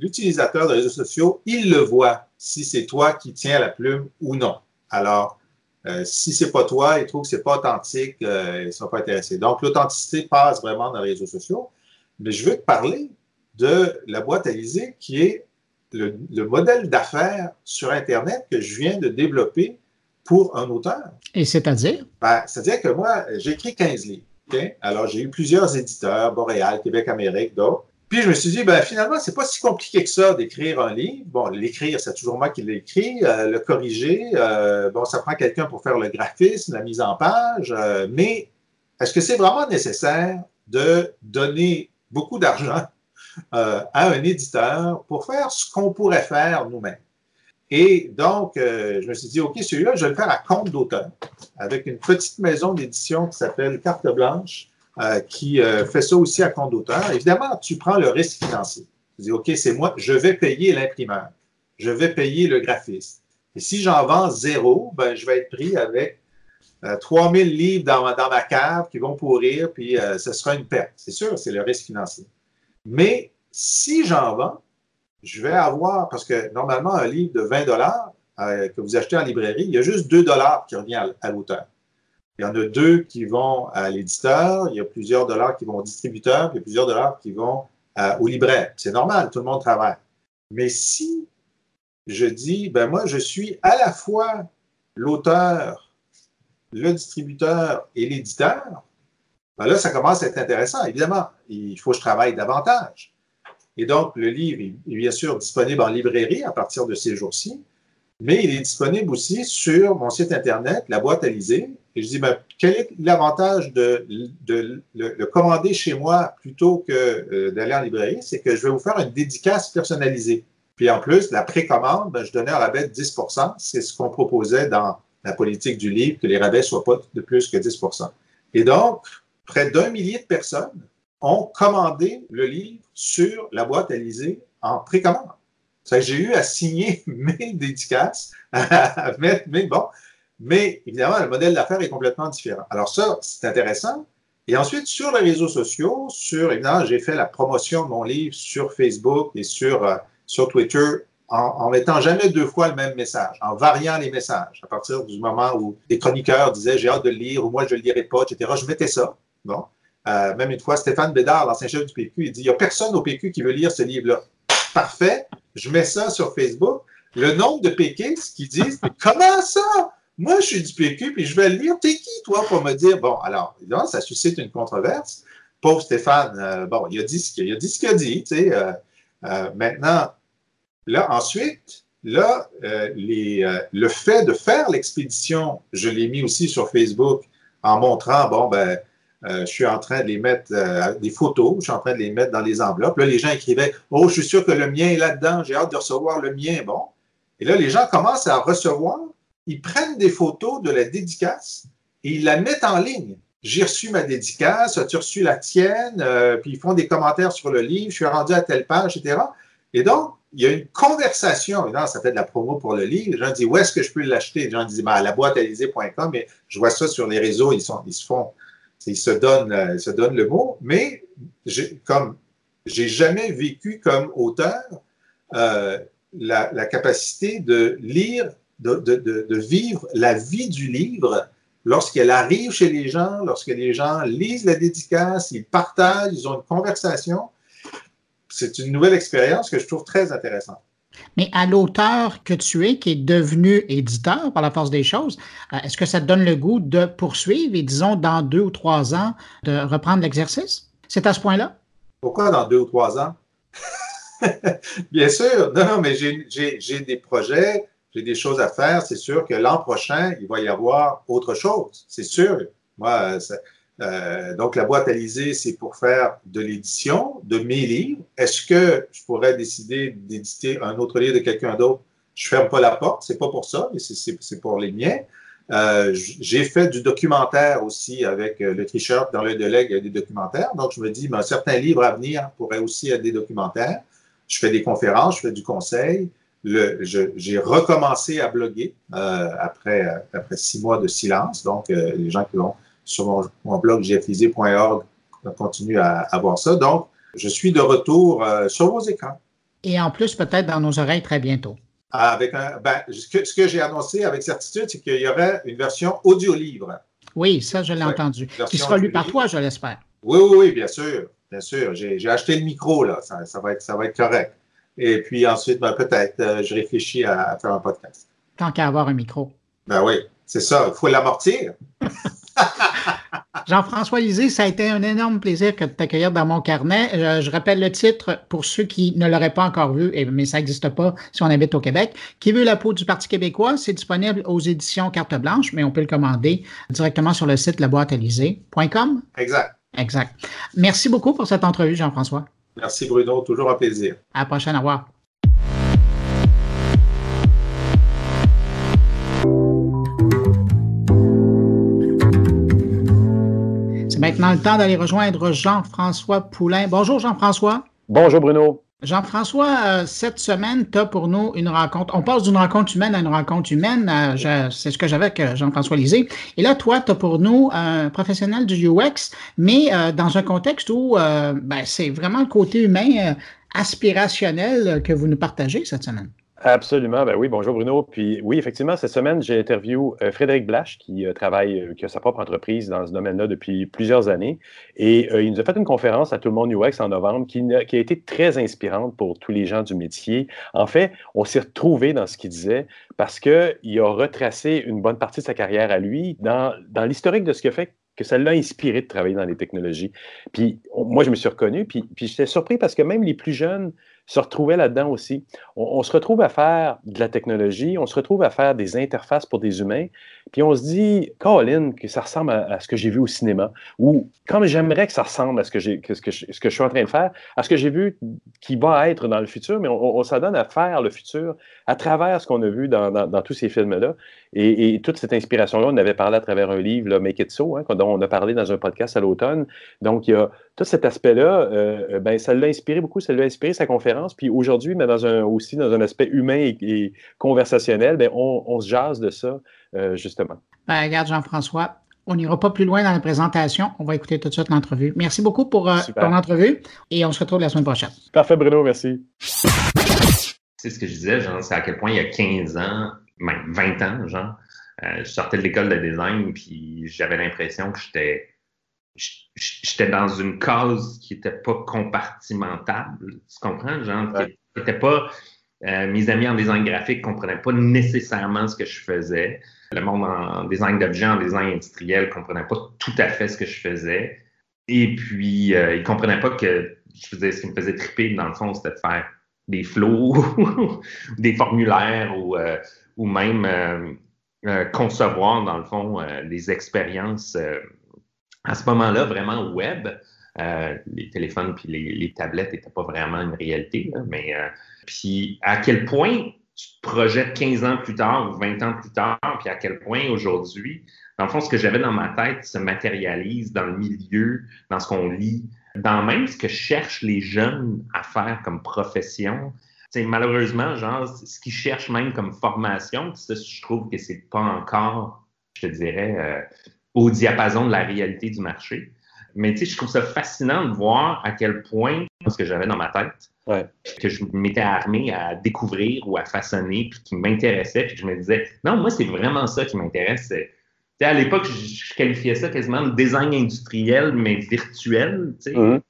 l'utilisateur de réseaux sociaux, il le voit si c'est toi qui tiens la plume ou non. Alors, euh, si c'est pas toi, il trouve que c'est pas authentique, euh, il ne sera pas intéressé. Donc, l'authenticité passe vraiment dans les réseaux sociaux. Mais je veux te parler de la boîte à qui est le, modèle d'affaires sur Internet que je viens de développer pour un auteur. Et c'est-à-dire? Ben, c'est-à-dire que moi, j'ai écrit 15 livres. Alors, j'ai eu plusieurs éditeurs, Boréal, Québec, Amérique, d'autres. Puis je me suis dit, ben, finalement, c'est pas si compliqué que ça d'écrire un livre. Bon, l'écrire, c'est toujours moi qui l'ai écrit. Euh, le corriger, euh, bon, ça prend quelqu'un pour faire le graphisme, la mise en page. Euh, mais est-ce que c'est vraiment nécessaire de donner beaucoup d'argent euh, à un éditeur pour faire ce qu'on pourrait faire nous-mêmes. Et donc, euh, je me suis dit, OK, celui-là, je vais le faire à compte d'auteur, avec une petite maison d'édition qui s'appelle Carte Blanche, euh, qui fait ça aussi à compte d'auteur. Évidemment, tu prends le risque financier. Tu dis, OK, c'est moi, je vais payer l'imprimeur, je vais payer le graphiste. Et si j'en vends zéro, ben, je vais être pris avec 3000 livres dans, ma cave qui vont pourrir, puis ce sera une perte. C'est sûr, c'est le risque financier. Mais si j'en vends, je vais avoir, parce que normalement, un livre de 20 dollars euh, que vous achetez en librairie, il y a juste 2 dollars qui revient à, l'auteur. Il y en a deux qui vont à l'éditeur, il y a plusieurs dollars qui vont au distributeur, puis il a plusieurs dollars qui vont euh, au libraire. C'est normal, tout le monde travaille. Mais si je dis, ben moi, je suis à la fois l'auteur, le distributeur et l'éditeur, ben là, ça commence à être intéressant. Évidemment, il faut que je travaille davantage. Et donc, le livre est bien sûr disponible en librairie à partir de ces jours-ci, mais il est disponible aussi sur mon site Internet, La Boîte à Et Et je dis, ben, quel est l'avantage de, le, commander chez moi plutôt que euh, d'aller en librairie? C'est que je vais vous faire une dédicace personnalisée. Puis en plus, la précommande, ben, je donnais un rabais de 10% C'est ce qu'on proposait dans la politique du livre, que les rabais ne soient pas de plus que 10% Et donc, près d'un millier de personnes ont commandé le livre sur la boîte Alizée en précommande. J'ai eu à signer mes dédicaces, à mettre bon, mais évidemment, le modèle d'affaires est complètement différent. Alors ça, c'est intéressant. Et ensuite, sur les réseaux sociaux, sur, évidemment, j'ai fait la promotion de mon livre sur Facebook et sur, euh, Twitter en, en, mettant jamais deux fois le même message, en variant les messages. À partir du moment où les chroniqueurs disaient j'ai hâte de le lire ou moi je ne le lirai pas, etc., je mettais ça. Bon. Euh, même une fois, Stéphane Bédard, l'ancien chef du PQ, il dit il n'y a personne au PQ qui veut lire ce livre-là. Parfait. Je mets ça sur Facebook. Le nombre de péquistes qui disent comment ça? Moi, je suis du PQ, puis je vais le lire. T'es qui, toi, pour me dire, bon, alors, ça suscite une controverse. Pauvre Stéphane, euh, bon, il a dit ce qu'il a dit, ce qu'il a dit, tu sais. Euh, maintenant, là, ensuite, là, le fait de faire l'expédition, je l'ai mis aussi sur Facebook en montrant, bon, ben, je suis en train de les mettre, des photos, je suis en train de les mettre dans les enveloppes. Là, les gens écrivaient, oh, je suis sûr que le mien est là-dedans, j'ai hâte de recevoir le mien. Bon. Et là, les gens commencent à recevoir ils prennent des photos de la dédicace et ils la mettent en ligne. J'ai reçu ma dédicace, as-tu reçu la tienne? Euh, puis ils font des commentaires sur le livre, je suis rendu à telle page, etc. Et donc, il y a une conversation. Évidemment, ça fait de la promo pour le livre. Les gens disent, où est-ce que je peux l'acheter? Les gens disent, ben, à la boîte mais je vois ça sur les réseaux, ils, sont, ils se font, ils se donnent, euh, se donnent le mot. Mais comme j'ai jamais vécu comme auteur euh, la, la, capacité de lire de, vivre la vie du livre lorsqu'elle arrive chez les gens, lorsque les gens lisent la dédicace, ils partagent, ils ont une conversation. C'est une nouvelle expérience que je trouve très intéressante. Mais à l'auteur que tu es, qui est devenu éditeur par la force des choses, euh, est-ce que ça te donne le goût de poursuivre et, disons, dans deux ou trois ans, de reprendre l'exercice? C'est à ce point-là? Pourquoi dans deux ou trois ans? Bien sûr, non, mais j'ai des projets j'ai des choses à faire. C'est sûr que l'an prochain, il va y avoir autre chose. C'est sûr. Moi, euh, donc, la boîte Alizée, c'est pour faire de l'édition de mes livres. Est-ce que je pourrais décider d'éditer un autre livre de quelqu'un d'autre? Je ferme pas la porte. C'est pas pour ça, mais c'est pour les miens. Euh, j'ai fait du documentaire aussi avec euh, le t-shirt dans le délai, il y a des documentaires. Donc, je me dis, ben, certains livres à venir pourraient aussi être des documentaires. Je fais des conférences, je fais du conseil j'ai recommencé à bloguer euh, après, après six mois de silence. Donc, les gens qui vont sur mon, blog gflisé.org continuent à, à, voir ça. Donc, je suis de retour sur vos écrans. Et en plus, peut-être dans nos oreilles très bientôt. Avec un, ben, ce que, ce que j'ai annoncé avec certitude, c'est qu'il y aurait une version audio-livre. Oui, ça, je l'ai entendu. Qui sera lu par toi, je l'espère. Oui, oui, oui, bien sûr. Bien sûr. J'ai acheté le micro, là. Ça, ça, va être, ça va être correct. Et puis ensuite, ben, peut-être, euh, je réfléchis à, faire un podcast. Tant qu'à avoir un micro. Ben oui, c'est ça. Il faut l'amortir. Jean-François Lisée, ça a été un énorme plaisir de t'accueillir dans mon carnet. Euh, je, rappelle le titre pour ceux qui ne l'auraient pas encore vu, mais ça n'existe pas si on habite au Québec. Qui veut la peau du Parti québécois? C'est disponible aux éditions Carte Blanche, mais on peut le commander directement sur le site leboîtealisée.com. Exact. Exact. Merci beaucoup pour cette entrevue, Jean-François. Merci Bruno, toujours un plaisir. À la prochaine, au revoir. Maintenant le temps d'aller rejoindre Jean-François Poulain. Bonjour Jean-François. Bonjour Bruno. Jean-François, euh, cette semaine, tu as pour nous une rencontre. On passe d'une rencontre humaine à une rencontre humaine. Euh, c'est ce que j'avais avec euh, Jean-François Lisée. Et là, toi, tu as pour nous un professionnel du UX, mais dans un contexte où ben, c'est vraiment le côté humain aspirationnel que vous nous partagez cette semaine. Absolument, ben oui, bonjour Bruno. Puis oui, effectivement, cette semaine, j'ai interviewé euh, Frédéric Blache, qui euh, travaille, euh, qui a sa propre entreprise dans ce domaine-là depuis plusieurs années. Et il nous a fait une conférence à Tout le monde UX en novembre qui, a été très inspirante pour tous les gens du métier. En fait, on s'est retrouvé dans ce qu'il disait parce qu'il a retracé une bonne partie de sa carrière à lui dans, l'historique de ce a fait que ça l'a inspiré de travailler dans les technologies. Puis moi, je me suis reconnu, puis j'étais surpris parce que même les plus jeunes se retrouvait là-dedans aussi. On, se retrouve à faire de la technologie, on se retrouve à faire des interfaces pour des humains, puis on se dit, Colin, que ça ressemble à, ce que j'ai vu au cinéma, ou comme j'aimerais que ça ressemble à ce que, j'ai, ce, que je, ce que je suis en train de faire, à ce que j'ai vu qui va être dans le futur, mais on, s'adonne à faire le futur à travers ce qu'on a vu dans, dans, tous ces films-là. Et, toute cette inspiration-là, on avait parlé à travers un livre, Make It So, hein, dont on a parlé dans un podcast à l'automne. Donc, il y a tout cet aspect-là, euh, ben, ça l'a inspiré beaucoup, ça l'a inspiré sa conférence. Puis aujourd'hui, mais aussi dans un aspect humain et, conversationnel, ben, on, se jase de ça, euh, justement. Ben, regarde, Jean-François, on n'ira pas plus loin dans la présentation. On va écouter tout de suite l'entrevue. Merci beaucoup pour euh, ton entrevue et on se retrouve la semaine prochaine. Parfait, Bruno, merci. C'est ce que je disais, genre, c'est à quel point il y a 15 ans, même 20 ans, genre, euh, je sortais de l'école de design, puis j'avais l'impression que j'étais j'étais dans une case qui n'était pas compartimentable. Tu comprends, genre, qui pas. Euh, mes amis en design graphique ne comprenaient pas nécessairement ce que je faisais. Le monde en design d'objets, en design industriel ne comprenait pas tout à fait ce que je faisais. Et puis, euh, ils ne comprenaient pas que je faisais ce qui me faisait triper, dans le fond, c'était de faire des flows, des formulaires ou, euh, ou même concevoir, dans le fond, des expériences à ce moment-là, vraiment web, euh, les téléphones puis les, tablettes n'étaient pas vraiment une réalité. mais euh, puis à quel point tu te projettes 15 ans plus tard ou 20 ans plus tard, puis à quel point aujourd'hui, dans le fond, ce que j'avais dans ma tête se matérialise dans le milieu, dans ce qu'on lit, dans même ce que cherchent les jeunes à faire comme profession. C'est malheureusement, genre, ce qu'ils cherchent même comme formation, ça, je trouve que c'est pas encore, je te dirais, euh, au diapason de la réalité du marché. Mais tu sais, je trouve ça fascinant de voir à quel point ce que j'avais dans ma tête, que je m'étais armé à découvrir ou à façonner, puis qui m'intéressait, puis je me disais, non, moi, c'est vraiment ça qui m'intéresse. À l'époque, je, qualifiais ça quasiment de design industriel, mais virtuel. Tu sais. Mm-hmm.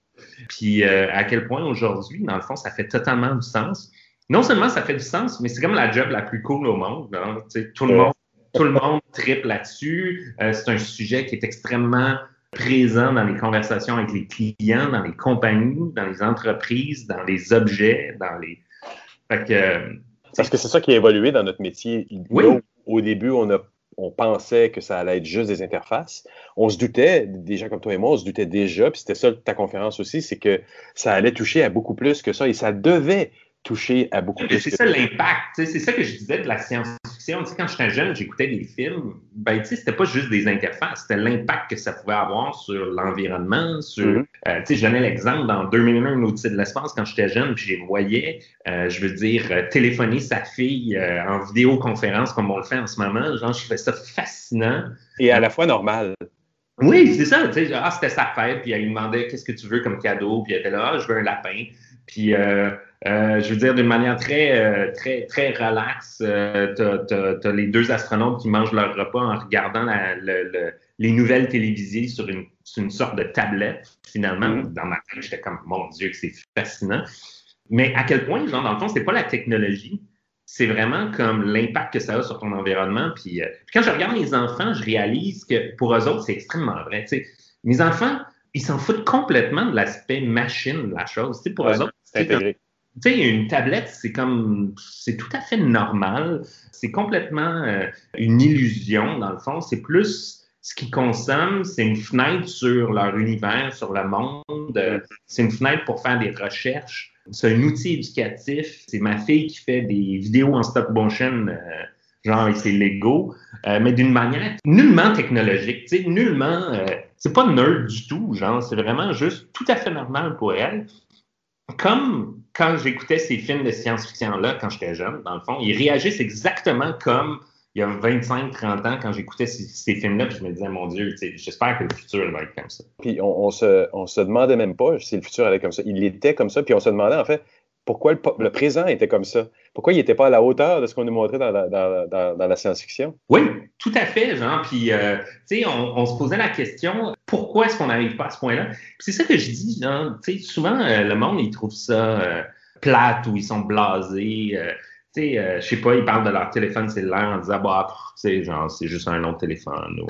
Puis euh, à quel point aujourd'hui, dans le fond, ça fait totalement du sens. Non seulement ça fait du sens, mais c'est comme la job la plus cool au monde. Hein. Tout le monde tout le monde triple là-dessus. Euh, c'est un sujet qui est extrêmement présent dans les conversations avec les clients, dans les compagnies, dans les entreprises, dans les objets, dans les. Fait que, euh, Parce que c'est ça qui a évolué dans notre métier. Oui. au début, on a on pensait que ça allait être juste des interfaces. On se doutait, des gens comme toi et moi, on se doutait déjà, puis c'était ça ta conférence aussi, c'est que ça allait toucher à beaucoup plus que ça et ça devait toucher à beaucoup plus. C'est ça l'impact. C'est ça que je disais de la science-fiction. quand j'étais jeune, j'écoutais des films. Ben, c'était pas juste des interfaces, c'était l'impact que ça pouvait avoir sur l'environnement. Sur, mm-hmm. euh, je donnais l'exemple dans 2001, une Odyssée de l'espace, quand j'étais jeune, puis je voyais, euh, je veux dire, euh, téléphoner sa fille en vidéoconférence comme on le fait en ce moment. Genre, je trouvais ça fascinant. Et à la fois normal. Oui, c'est ça. Ah, c'était sa fête, puis elle lui demandait qu'est-ce que tu veux comme cadeau, puis elle était là, ah, je veux un lapin. Puis euh, je veux dire, d'une manière très, euh, très, très relaxe, euh, tu as, les deux astronautes qui mangent leur repas en regardant les nouvelles télévisées sur une, une sorte de tablette. Finalement, mm-hmm. dans ma tête, j'étais comme, mon Dieu, que c'est fascinant. Mais à quel point, genre, dans le fond, c'est pas la technologie, c'est vraiment comme l'impact que ça a sur ton environnement. Puis, quand je regarde mes enfants, je réalise que pour eux autres, c'est extrêmement vrai. mes enfants, ils s'en foutent complètement de l'aspect machine de la chose. pour eux autres, c'est intégré tu sais, une tablette, c'est comme, c'est tout à fait normal. C'est complètement euh, une illusion, dans le fond. C'est plus ce qu'ils consomment, c'est une fenêtre sur leur univers, sur le monde. c'est une fenêtre pour faire des recherches. C'est un outil éducatif. C'est ma fille qui fait des vidéos en stop motion, euh, genre avec ses Lego, euh, mais d'une manière nullement technologique. Tu sais, nullement. c'est pas nerd du tout, genre. C'est vraiment juste tout à fait normal pour elle comme quand j'écoutais ces films de science-fiction-là quand j'étais jeune, dans le fond, ils réagissent exactement comme il y a 25-30 ans quand j'écoutais ces, films-là, puis je me disais, mon Dieu, j'espère que le futur va être comme ça. Puis on, se, on se demandait même pas si le futur allait comme ça. Il était comme ça, puis on se demandait en fait pourquoi le, présent était comme ça? Pourquoi il n'était pas à la hauteur de ce qu'on nous montrait dans la, science-fiction? Oui, tout à fait, Jean. Puis, euh, tu sais, on, se posait la question, pourquoi est-ce qu'on n'arrive pas à ce point-là? c'est ça que je dis, souvent, euh, le monde, il trouve ça euh, plate ou ils sont blasés. tu sais, je sais pas, ils parlent de leur téléphone cellulaire en disant, bah, tu sais, genre, c'est juste un autre téléphone.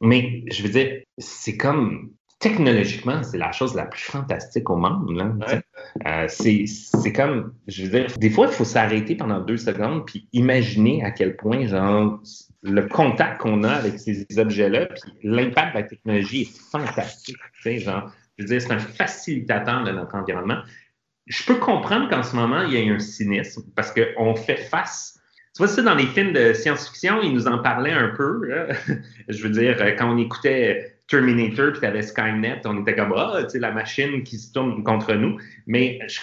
mais, je veux dire, c'est comme technologiquement, c'est la chose la plus fantastique au monde. Euh, c'est comme, je veux dire, des fois, il faut s'arrêter pendant deux secondes puis imaginer à quel point, genre, le contact qu'on a avec ces objets-là, puis l'impact de la technologie est fantastique. Genre, je veux dire, c'est un facilitateur de notre environnement. Je peux comprendre qu'en ce moment, il y a un cynisme parce qu'on fait face tu vois, ça, dans les films de science-fiction, ils nous en parlaient un peu. je veux dire, quand on écoutait Terminator, puis tu avais Skynet, on était comme, ah, tu sais, la machine qui se tourne contre nous. Mais je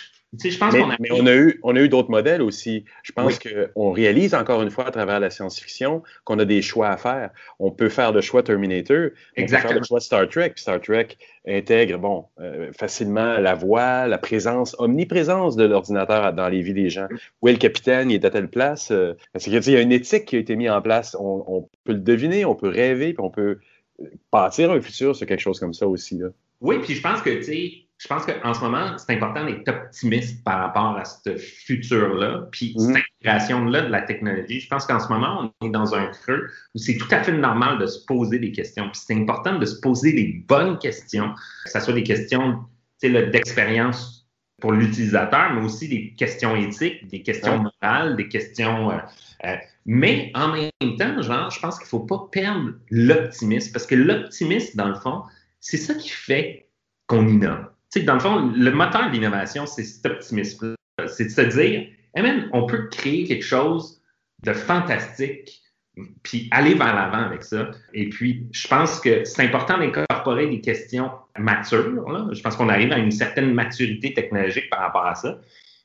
pense qu'on a... Mais on a eu, on a eu d'autres modèles aussi. Je pense qu'on réalise encore une fois à travers la science-fiction qu'on a des choix à faire. On peut faire le choix Terminator, on peut faire le choix Star Trek. Star Trek intègre, bon, euh, facilement la voix, la présence, omniprésence de l'ordinateur dans les vies des gens. Où est le capitaine? Il est à telle place? Euh, qu'il y a une éthique qui a été mise en place. On, on peut le deviner, on peut rêver, puis on peut euh, bâtir un futur sur quelque chose comme ça aussi. Là. Oui, puis je pense que, tu sais, je pense qu'en ce moment, c'est important d'être optimiste par rapport à ce futur-là, puis cette mhm. intégration-là de la technologie. Je pense qu'en ce moment, on est dans un creux où c'est tout à fait normal de se poser des questions. Puis c'est important de se poser les bonnes questions, que ce soit des questions d'expérience pour l'utilisateur, mais aussi des questions éthiques, des questions morales, des questions... Euh, euh, mais en même temps, genre, je pense qu'il ne faut pas perdre l'optimisme, parce que l'optimisme, dans le fond, c'est ça qui fait qu'on innove dans le fond, le moteur de l'innovation, c'est cet optimisme C'est de se dire, même, on peut créer quelque chose de fantastique, puis aller vers l'avant avec ça. Et puis, je pense que c'est important d'incorporer des questions matures. Je pense qu'on arrive à une certaine maturité technologique par rapport à ça.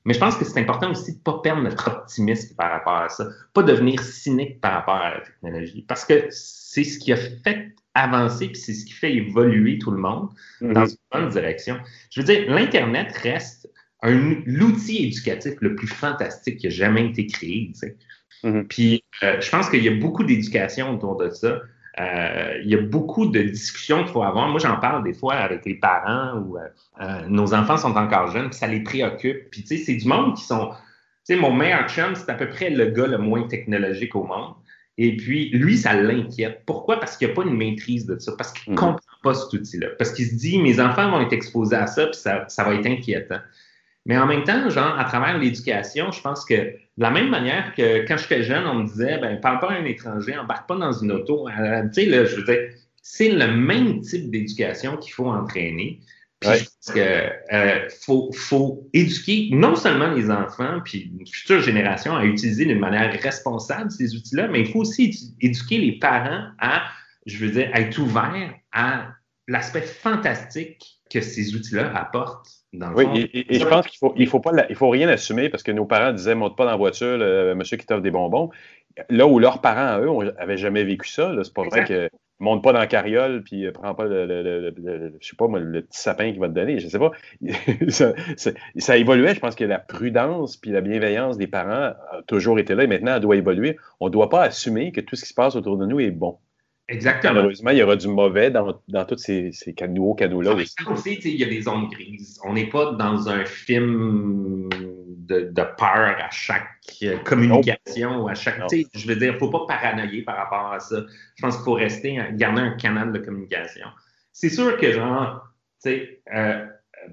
Mais je pense que c'est important aussi de ne pas perdre notre optimisme par rapport à ça, pas devenir cynique par rapport à la technologie, parce que c'est ce qui a fait avancer, puis c'est ce qui fait évoluer tout le monde mm-hmm. dans une bonne direction. Je veux dire, l'Internet reste l'outil éducatif le plus fantastique qui a jamais été créé. Mm-hmm. Puis euh, je pense qu'il y a beaucoup d'éducation autour de ça. Euh, il y a beaucoup de discussions qu'il faut avoir. Moi, j'en parle des fois avec les parents ou euh, nos enfants sont encore jeunes, puis ça les préoccupe. Puis tu sais, c'est du monde qui sont. Tu sais, mon meilleur chum, c'est à peu près le gars le moins technologique au monde. Et puis, lui, ça l'inquiète. Pourquoi? Parce qu'il n'y a pas une maîtrise de ça, parce qu'il ne mm. comprend pas cet outil-là. Parce qu'il se dit, mes enfants vont être exposés à ça, puis ça, va être inquiétant. Mais en même temps, genre, à travers l'éducation, je pense que de la même manière que quand j'étais jeune, on me disait, ben, parle pas à un étranger, embarque pas dans une auto. Euh, tu sais, là, je veux dire, c'est le même type d'éducation qu'il faut entraîner. Puis je pense qu'il euh, faut, faut, éduquer non seulement les enfants, puis une future génération à utiliser d'une manière responsable ces outils-là, mais il faut aussi éduquer les parents à, je veux dire, à être ouverts à l'aspect fantastique que ces outils-là apportent. Dans le oui, Et, je pense qu'il faut, il faut pas, il faut rien assumer parce que nos parents disaient monte pas dans la voiture, le monsieur qui t'offre des bonbons. Là où leurs parents, eux, n'avaient jamais vécu ça, c'est pas vrai que monte pas dans la carriole, puis euh, prends pas le, le, je sais pas moi, le petit sapin qu'il va te donner, je sais pas. ça, ça, évoluait, je pense que la prudence puis la bienveillance des parents a toujours été là et maintenant elle doit évoluer. On ne doit pas assumer que tout ce qui se passe autour de nous est bon. Exactement. Malheureusement, il y aura du mauvais dans, dans tous ces, ces nouveaux canaux-là aussi. aussi il y a des zones grises. On n'est pas dans un film de, de, peur à chaque euh, communication ou à chaque. Je veux dire, il ne faut pas paranoïer par rapport à ça. Je pense qu'il faut rester, garder un canal de communication. C'est sûr que, genre, tu sais, euh,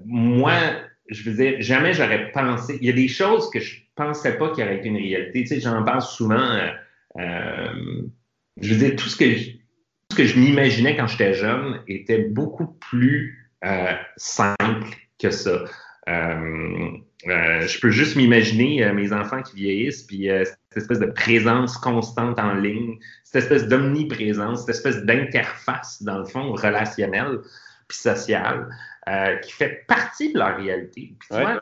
moi, je veux dire, jamais j'aurais pensé. Il y a des choses que je ne pensais pas qu'il y aurait été une réalité. Tu sais, j'en parle souvent. Euh, je veux dire, tout ce que ce que je m'imaginais quand j'étais jeune était beaucoup plus euh, simple que ça. Euh, euh, je peux juste m'imaginer mes enfants qui vieillissent, puis cette espèce de présence constante en ligne, cette espèce d'omniprésence, cette espèce d'interface, dans le fond, relationnelle puis sociale, qui fait partie de leur réalité. Puis, tu vois,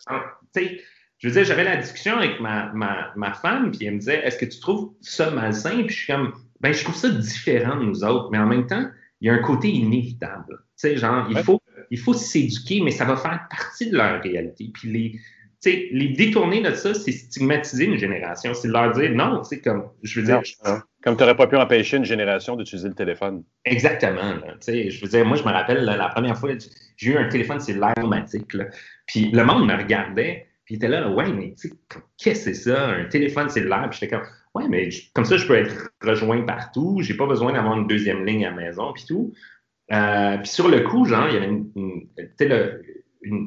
je veux dire, j'avais la discussion avec ma, ma, ma femme, puis elle me disait Est-ce que tu trouves ça malsain Puis je suis comme ben, je trouve ça différent de nous autres, mais en même temps, il y a un côté inévitable. Tu sais, genre, il faut, il faut s'éduquer, mais ça va faire partie de leur réalité. Puis les, sais, les détourner de ça, c'est stigmatiser une génération. C'est leur dire non, tu sais, comme, je veux dire. comme tu n'aurais pas pu empêcher une génération d'utiliser le téléphone. Exactement. Tu sais, je veux dire, moi, je me rappelle la première fois, j'ai eu un téléphone cellulaire automatique. Là, puis le monde me regardait, puis il était là, ouais, mais tu sais, qu'est-ce que c'est ça, un téléphone cellulaire? Puis j'étais comme, Ouais, mais comme ça, je peux être rejoint partout. J'ai pas besoin d'avoir une deuxième ligne à la maison, puis tout. Euh, puis sur le coup, genre, il y avait une,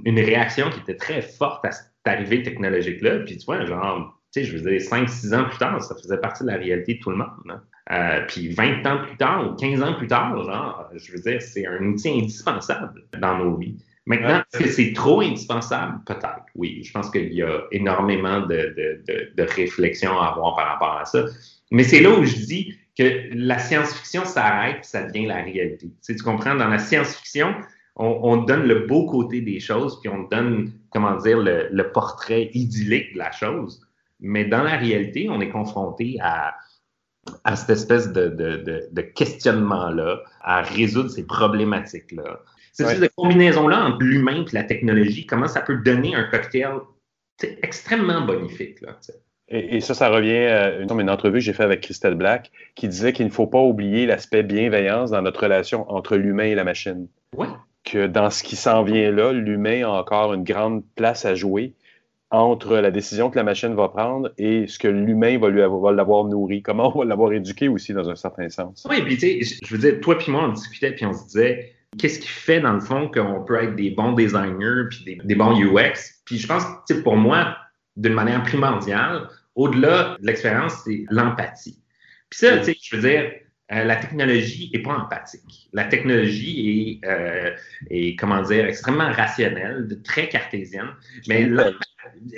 une, réaction qui était très forte à cette arrivée technologique-là. Puis tu vois, genre, tu sais, je veux dire, 5-6 ans plus tard, ça faisait partie de la réalité de tout le monde. Hein. Euh, puis 20 ans plus tard ou 15 ans plus tard, genre, je veux dire, c'est un outil indispensable dans nos vies. Maintenant, est-ce que c'est trop indispensable? Peut-être, oui. Je pense qu'il y a énormément de, de, de, de réflexions à avoir par rapport à ça. Mais c'est là où je dis que la science-fiction s'arrête et ça devient la réalité. Tu, tu comprends? Dans la science-fiction, on, on, donne le beau côté des choses, puis on donne, comment dire, le, le, portrait idyllique de la chose. Mais dans la réalité, on est confronté à, à cette espèce de, de, de questionnement-là, à résoudre ces problématiques-là. Cette ouais. de combinaison-là entre l'humain et la technologie, comment ça peut donner un cocktail extrêmement bonifique. Là, et, et, ça, ça revient à une, une entrevue que j'ai faite avec Christelle Black qui disait qu'il ne faut pas oublier l'aspect bienveillance dans notre relation entre l'humain et la machine. Ouais. Que dans ce qui s'en vient là, l'humain a encore une grande place à jouer entre la décision que la machine va prendre et ce que l'humain va lui avoir, l'avoir nourri, comment on va l'avoir éduqué aussi dans un certain sens. Oui, puis tu sais, je veux dire, toi puis moi, on discutait puis on se disait, qu'est-ce qui fait dans le fond qu'on peut être des bons designers puis des, bons UX. Puis je pense que pour moi, d'une manière primordiale, au-delà de l'expérience, c'est l'empathie. Puis ça, tu sais, je veux dire, euh, la technologie est pas empathique. La technologie est, euh, est, comment dire, extrêmement rationnelle, très cartésienne. Mais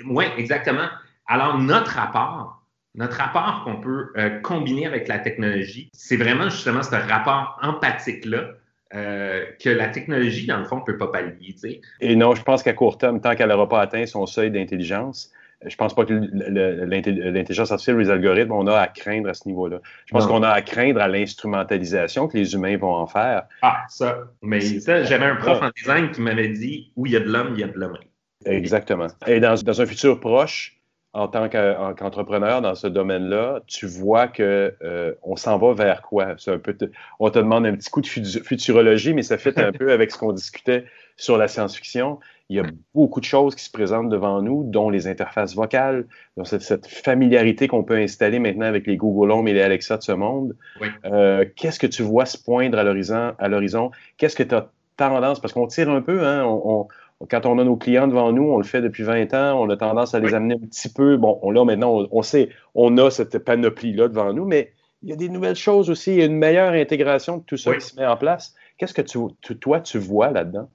oui, exactement. Alors notre rapport, notre rapport qu'on peut euh, combiner avec la technologie, c'est vraiment justement ce rapport empathique là euh, que la technologie, dans le fond, ne peut pas pallier. T'sais. Et non, je pense qu'à court terme, tant qu'elle n'aura pas atteint son seuil d'intelligence, je pense pas que l'intelligence artificielle ou les algorithmes, on a à craindre à ce niveau-là. Je pense qu'on a à craindre à l'instrumentalisation que les humains vont en faire. Ah, ça. Mais ça, j'avais un prof en design qui m'avait dit où il y a de l'homme, il y a de l'homme. Exactement. Et dans, dans, un futur proche, en tant qu'entrepreneur dans ce domaine-là, tu vois que euh, on s'en va vers quoi? Un peu te, on te demande un petit coup de futurologie, mais ça fait un peu avec ce qu'on discutait sur la science-fiction. Il y a beaucoup de choses qui se présentent devant nous, dont les interfaces vocales, dont cette, cette familiarité qu'on peut installer maintenant avec les Google Home et les Alexa de ce monde. Oui. Euh, Qu'est-ce que tu vois se poindre à l'horizon? Qu'est-ce que tu as tendance, parce qu'on tire un peu, hein, on, on quand on a nos clients devant nous, on le fait depuis 20 ans, on a tendance à les oui. amener un petit peu. Bon, on, là, maintenant, on, on, sait, on a cette panoplie-là devant nous, mais il y a des nouvelles choses aussi, il y a une meilleure intégration de tout ça oui. qui se met en place. Qu'est-ce que tu, tu, toi, tu vois là-dedans?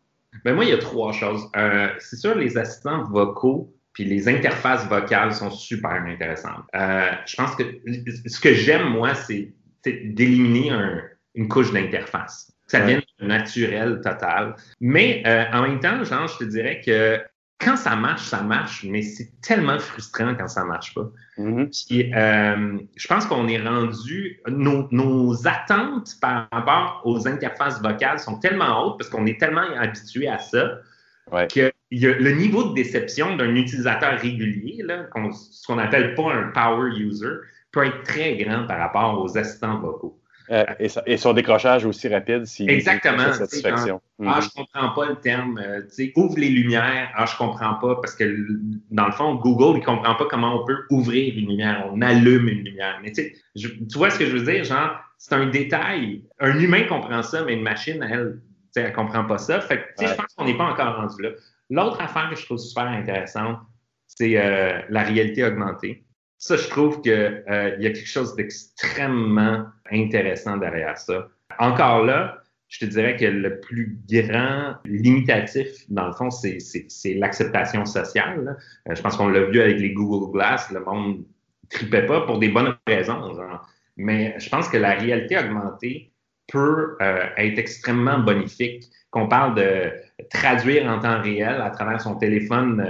Ben moi, il y a trois choses. Euh, c'est sûr, les assistants vocaux puis les interfaces vocales sont super intéressantes. Euh, je pense que ce que j'aime, moi, c'est d'éliminer un, une couche d'interface ça devient naturel total. Mais euh, en même temps, genre, je te dirais que quand ça marche, ça marche, mais c'est tellement frustrant quand ça marche pas. Mm-hmm. Puis, euh, je pense qu'on est rendu, nos, nos, attentes par rapport aux interfaces vocales sont tellement hautes parce qu'on est tellement habitué à ça ouais. que y a le niveau de déception d'un utilisateur régulier, là, qu ce qu'on appelle pas un power user, peut être très grand par rapport aux assistants vocaux. Euh, et, et, son décrochage aussi rapide si Exactement. satisfaction. Quand, mm -hmm. Ah, je comprends pas le terme. Euh, ouvre les lumières. Ah, je comprends pas parce que dans le fond, Google, il comprend pas comment on peut ouvrir une lumière. On allume une lumière. Mais tu sais, tu vois ce que je veux dire? Genre, c'est un détail. Un humain comprend ça, mais une machine, elle, elle comprend pas ça. Fait que, ouais. je pense qu'on n'est pas encore rendu là. L'autre affaire que je trouve super intéressante, c'est euh, la réalité augmentée. Ça, je trouve qu'il euh, y a quelque chose d'extrêmement intéressant derrière ça. Encore là, je te dirais que le plus grand limitatif, dans le fond, c'est l'acceptation sociale. Euh, je pense qu'on l'a vu avec les Google Glass, le monde tripait pas pour des bonnes raisons. Genre. Mais je pense que la réalité augmentée peut euh, être extrêmement bonifique. Qu'on parle de traduire en temps réel à travers son téléphone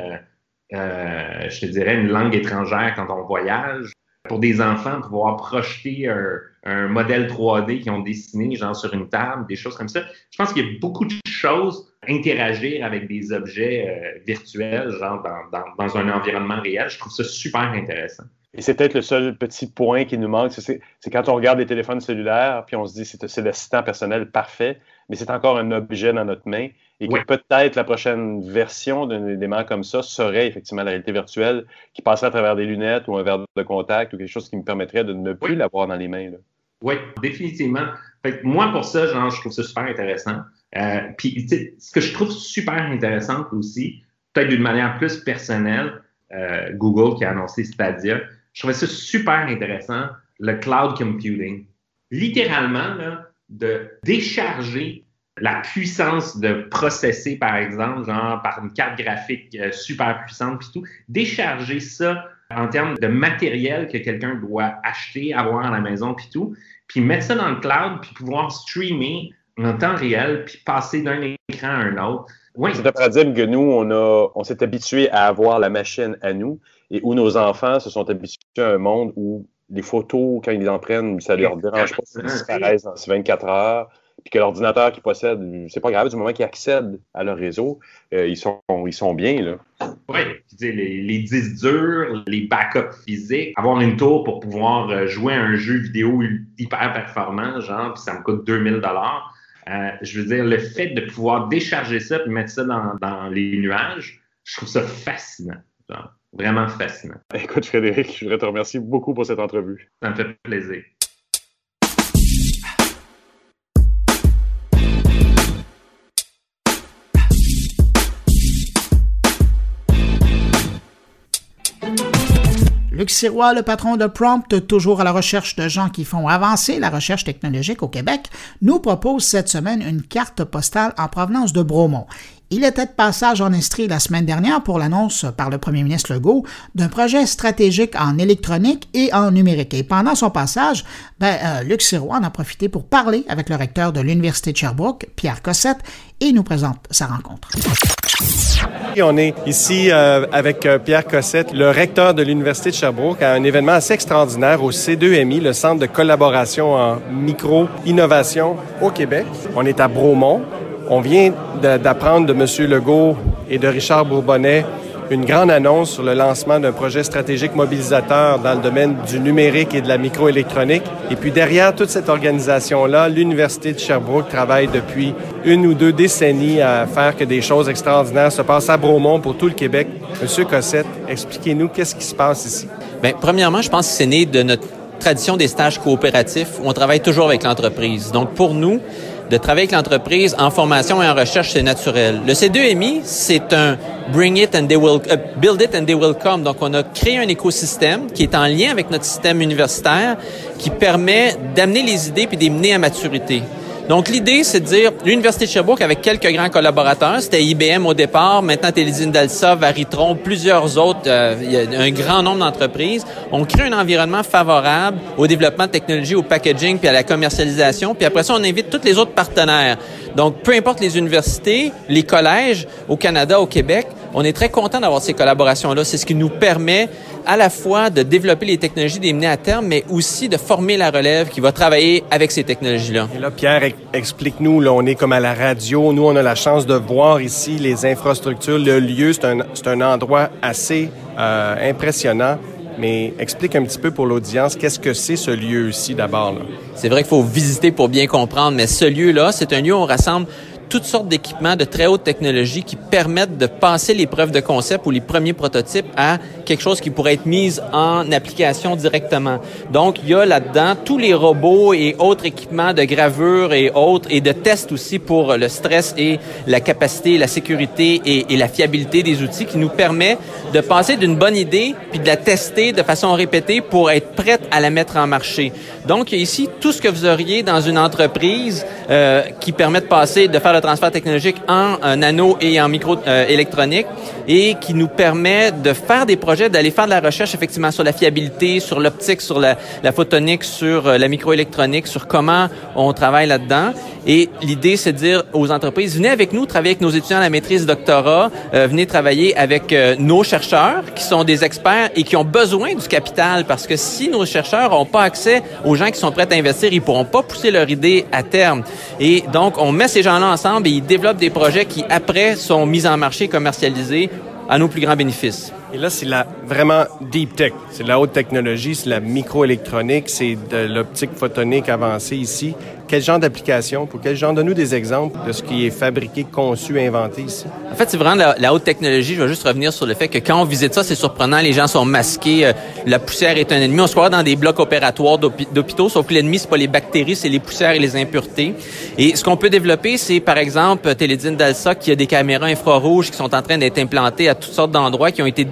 euh, je te dirais, une langue étrangère quand on voyage. Pour des enfants, pouvoir projeter un, un, modèle 3D qu'ils ont dessiné, genre sur une table, des choses comme ça. Je pense qu'il y a beaucoup de choses interagir avec des objets euh, virtuels, genre dans, dans, dans, un environnement réel. Je trouve ça super intéressant. Et c'est peut-être le seul petit point qui nous manque, c'est quand on regarde les téléphones cellulaires, puis on se dit c'est l'assistant personnel parfait, mais c'est encore un objet dans notre main et que peut-être la prochaine version d'un élément comme ça serait effectivement la réalité virtuelle qui passerait à travers des lunettes ou un verre de contact ou quelque chose qui me permettrait de ne plus oui. l'avoir dans les mains. Là. Oui, définitivement. Fait moi, pour ça, genre, je trouve ça super intéressant. Euh, puis, ce que je trouve super intéressant aussi, peut-être d'une manière plus personnelle, euh, Google qui a annoncé Stadia, je trouvais ça super intéressant, le cloud computing. Littéralement, là, de décharger la puissance de processer, par exemple, genre par une carte graphique euh, super puissante, puis tout, décharger ça en termes de matériel que quelqu'un doit acheter, avoir à la maison, puis tout, puis mettre ça dans le cloud, puis pouvoir streamer en temps réel, puis passer d'un écran à un autre. Oui. C'est un paradigme que nous, on, a, on s'est habitué à avoir la machine à nous et où nos enfants se sont habitués à un monde où les photos, quand ils en prennent, ça ne leur dérange pas qu'ils disparaissent dans ces 24 heures puis que l'ordinateur qu'ils possèdent, c'est pas grave, du moment qu'ils accèdent à leur réseau, euh, ils, sont, ils sont bien. Là. Oui, les, les disques durs, les backups physiques, avoir une tour pour pouvoir euh, jouer à un jeu vidéo hyper performant, genre, puis ça me coûte 2000 dollars. Euh, je veux dire, le fait de pouvoir décharger ça et mettre ça dans, dans, les nuages, je trouve ça fascinant. Genre, vraiment fascinant. Écoute, Frédéric, je voudrais te remercier beaucoup pour cette entrevue. Ça me fait plaisir. Luc Sirois, le patron de Prompt, toujours à la recherche de gens qui font avancer la recherche technologique au Québec, nous propose cette semaine une carte postale en provenance de Bromont. Il était de passage en Estrie la semaine dernière pour l'annonce par le premier ministre Legault d'un projet stratégique en électronique et en numérique. Et pendant son passage, ben, euh, Luc Sirois en a profité pour parler avec le recteur de l'Université de Sherbrooke, Pierre Cossette, et nous présente sa rencontre. On est ici euh, avec euh, Pierre Cossette, le recteur de l'Université de Sherbrooke, à un événement assez extraordinaire au C2MI, le Centre de collaboration en micro-innovation au Québec. On est à Bromont. On vient d'apprendre de M. Legault et de Richard Bourbonnais une grande annonce sur le lancement d'un projet stratégique mobilisateur dans le domaine du numérique et de la microélectronique. Et puis derrière toute cette organisation-là, l'Université de Sherbrooke travaille depuis une ou deux décennies à faire que des choses extraordinaires se passent à Bromont pour tout le Québec. Monsieur Cossette, expliquez-nous qu'est-ce qui se passe ici. Bien, premièrement, je pense que c'est né de notre tradition des stages coopératifs où on travaille toujours avec l'entreprise. Donc pour nous, de travailler avec l'entreprise en formation et en recherche, c'est naturel. Le C2MI, c'est un bring it and they will uh, build it and they will come. Donc on a créé un écosystème qui est en lien avec notre système universitaire qui permet d'amener les idées puis de les mener à maturité. Donc, l'idée, c'est de dire, l'Université de Sherbrooke, avec quelques grands collaborateurs, c'était IBM au départ, maintenant Télédine d'Alsa, Varitron, plusieurs autres, euh, y a un grand nombre d'entreprises. On crée un environnement favorable au développement de technologies, au packaging, puis à la commercialisation. Puis après ça, on invite tous les autres partenaires. Donc, peu importe les universités, les collèges au Canada, au Québec, on est très content d'avoir ces collaborations-là. C'est ce qui nous permet à la fois de développer les technologies, des mener à terme, mais aussi de former la relève qui va travailler avec ces technologies-là. Et là, Pierre, explique-nous, là, on est comme à la radio. Nous, on a la chance de voir ici les infrastructures, le lieu. C'est un, c'est un endroit assez euh, impressionnant. Mais explique un petit peu pour l'audience, qu'est-ce que c'est ce lieu-ci d'abord? C'est vrai qu'il faut visiter pour bien comprendre, mais ce lieu-là, c'est un lieu où on rassemble toutes sortes d'équipements de très haute technologie qui permettent de passer les preuves de concept ou les premiers prototypes à quelque chose qui pourrait être mis en application directement. Donc, il y a là-dedans tous les robots et autres équipements de gravure et autres et de tests aussi pour le stress et la capacité, la sécurité et, la fiabilité des outils qui nous permet de passer d'une bonne idée puis de la tester de façon répétée pour être prête à la mettre en marché. Donc, ici tout ce que vous auriez dans une entreprise euh, qui permet de passer, de faire le transfert technologique en euh, nano et en micro euh, et qui nous permet de faire des projets, d'aller faire de la recherche effectivement sur la fiabilité, sur l'optique, sur la, photonique, sur euh, la microélectronique, sur comment on travaille là-dedans. Et l'idée, c'est de dire aux entreprises, venez avec nous, travailler avec nos étudiants à la maîtrise doctorat, venez travailler avec nos chercheurs qui sont des experts et qui ont besoin du capital parce que si nos chercheurs n'ont pas accès aux gens qui sont prêts à investir, ils pourront pas pousser leur idée à terme. Et donc, on met ces gens-là ensemble et ils développent des projets qui, après, sont mis en marché, commercialisés à nos plus grands bénéfices. Et là, c'est la vraiment deep tech. C'est la haute technologie, c'est la microélectronique, c'est de l'optique photonique avancée ici. Quel genre d'application? Pour quel genre? Donne-nous des exemples de ce qui est fabriqué, conçu, inventé ici? En fait, c'est vraiment la, la, haute technologie. Je vais juste revenir sur le fait que quand on visite ça, c'est surprenant. Les gens sont masqués. Euh, la poussière est un ennemi. On se croit dans des blocs opératoires d'hôpitaux, sauf que l'ennemi, c'est pas les bactéries, c'est les poussières et les impuretés. Et ce qu'on peut développer, c'est par exemple Télédine d'Alsa qui a des caméras infrarouges qui sont en train d'être implantées à toutes sortes d'endroits, qui ont été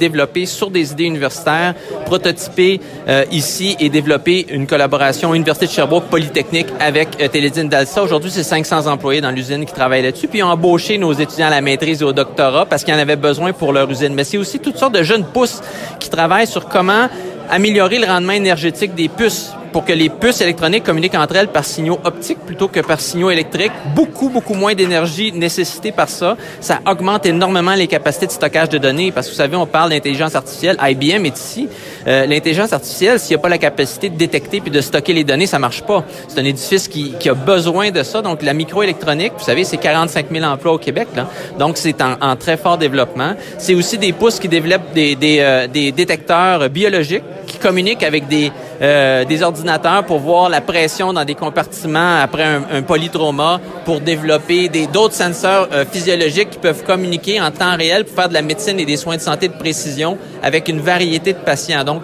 sur des idées universitaires, prototypées euh, ici et développées une collaboration Université de Sherbrooke Polytechnique avec euh, Télédine d'Alsa. Aujourd'hui, c'est 500 employés dans l'usine qui travaillent là-dessus. Puis ont embauché nos étudiants à la maîtrise et au doctorat parce qu'ils en avaient besoin pour leur usine. Mais c'est aussi toutes sortes de jeunes pousses qui travaillent sur comment améliorer le rendement énergétique des puces pour que les puces électroniques communiquent entre elles par signaux optiques plutôt que par signaux électriques. Beaucoup, beaucoup moins d'énergie nécessitée par ça. Ça augmente énormément les capacités de stockage de données parce que vous savez, on parle d'intelligence artificielle. IBM est ici. Euh, l'intelligence artificielle, s'il n'y a pas la capacité de détecter puis de stocker les données, ça marche pas. C'est un édifice qui, qui, a besoin de ça. Donc, la microélectronique, vous savez, c'est 45 000 emplois au Québec. Là. Donc, c'est en, en, très fort développement. C'est aussi des pouces qui développent des, des, euh, des détecteurs biologiques qui communiquent avec des, euh, des ordinateurs pour voir la pression dans des compartiments après un, un polytrauma, pour développer d'autres senseurs euh, physiologiques qui peuvent communiquer en temps réel pour faire de la médecine et des soins de santé de précision avec une variété de patients. Donc,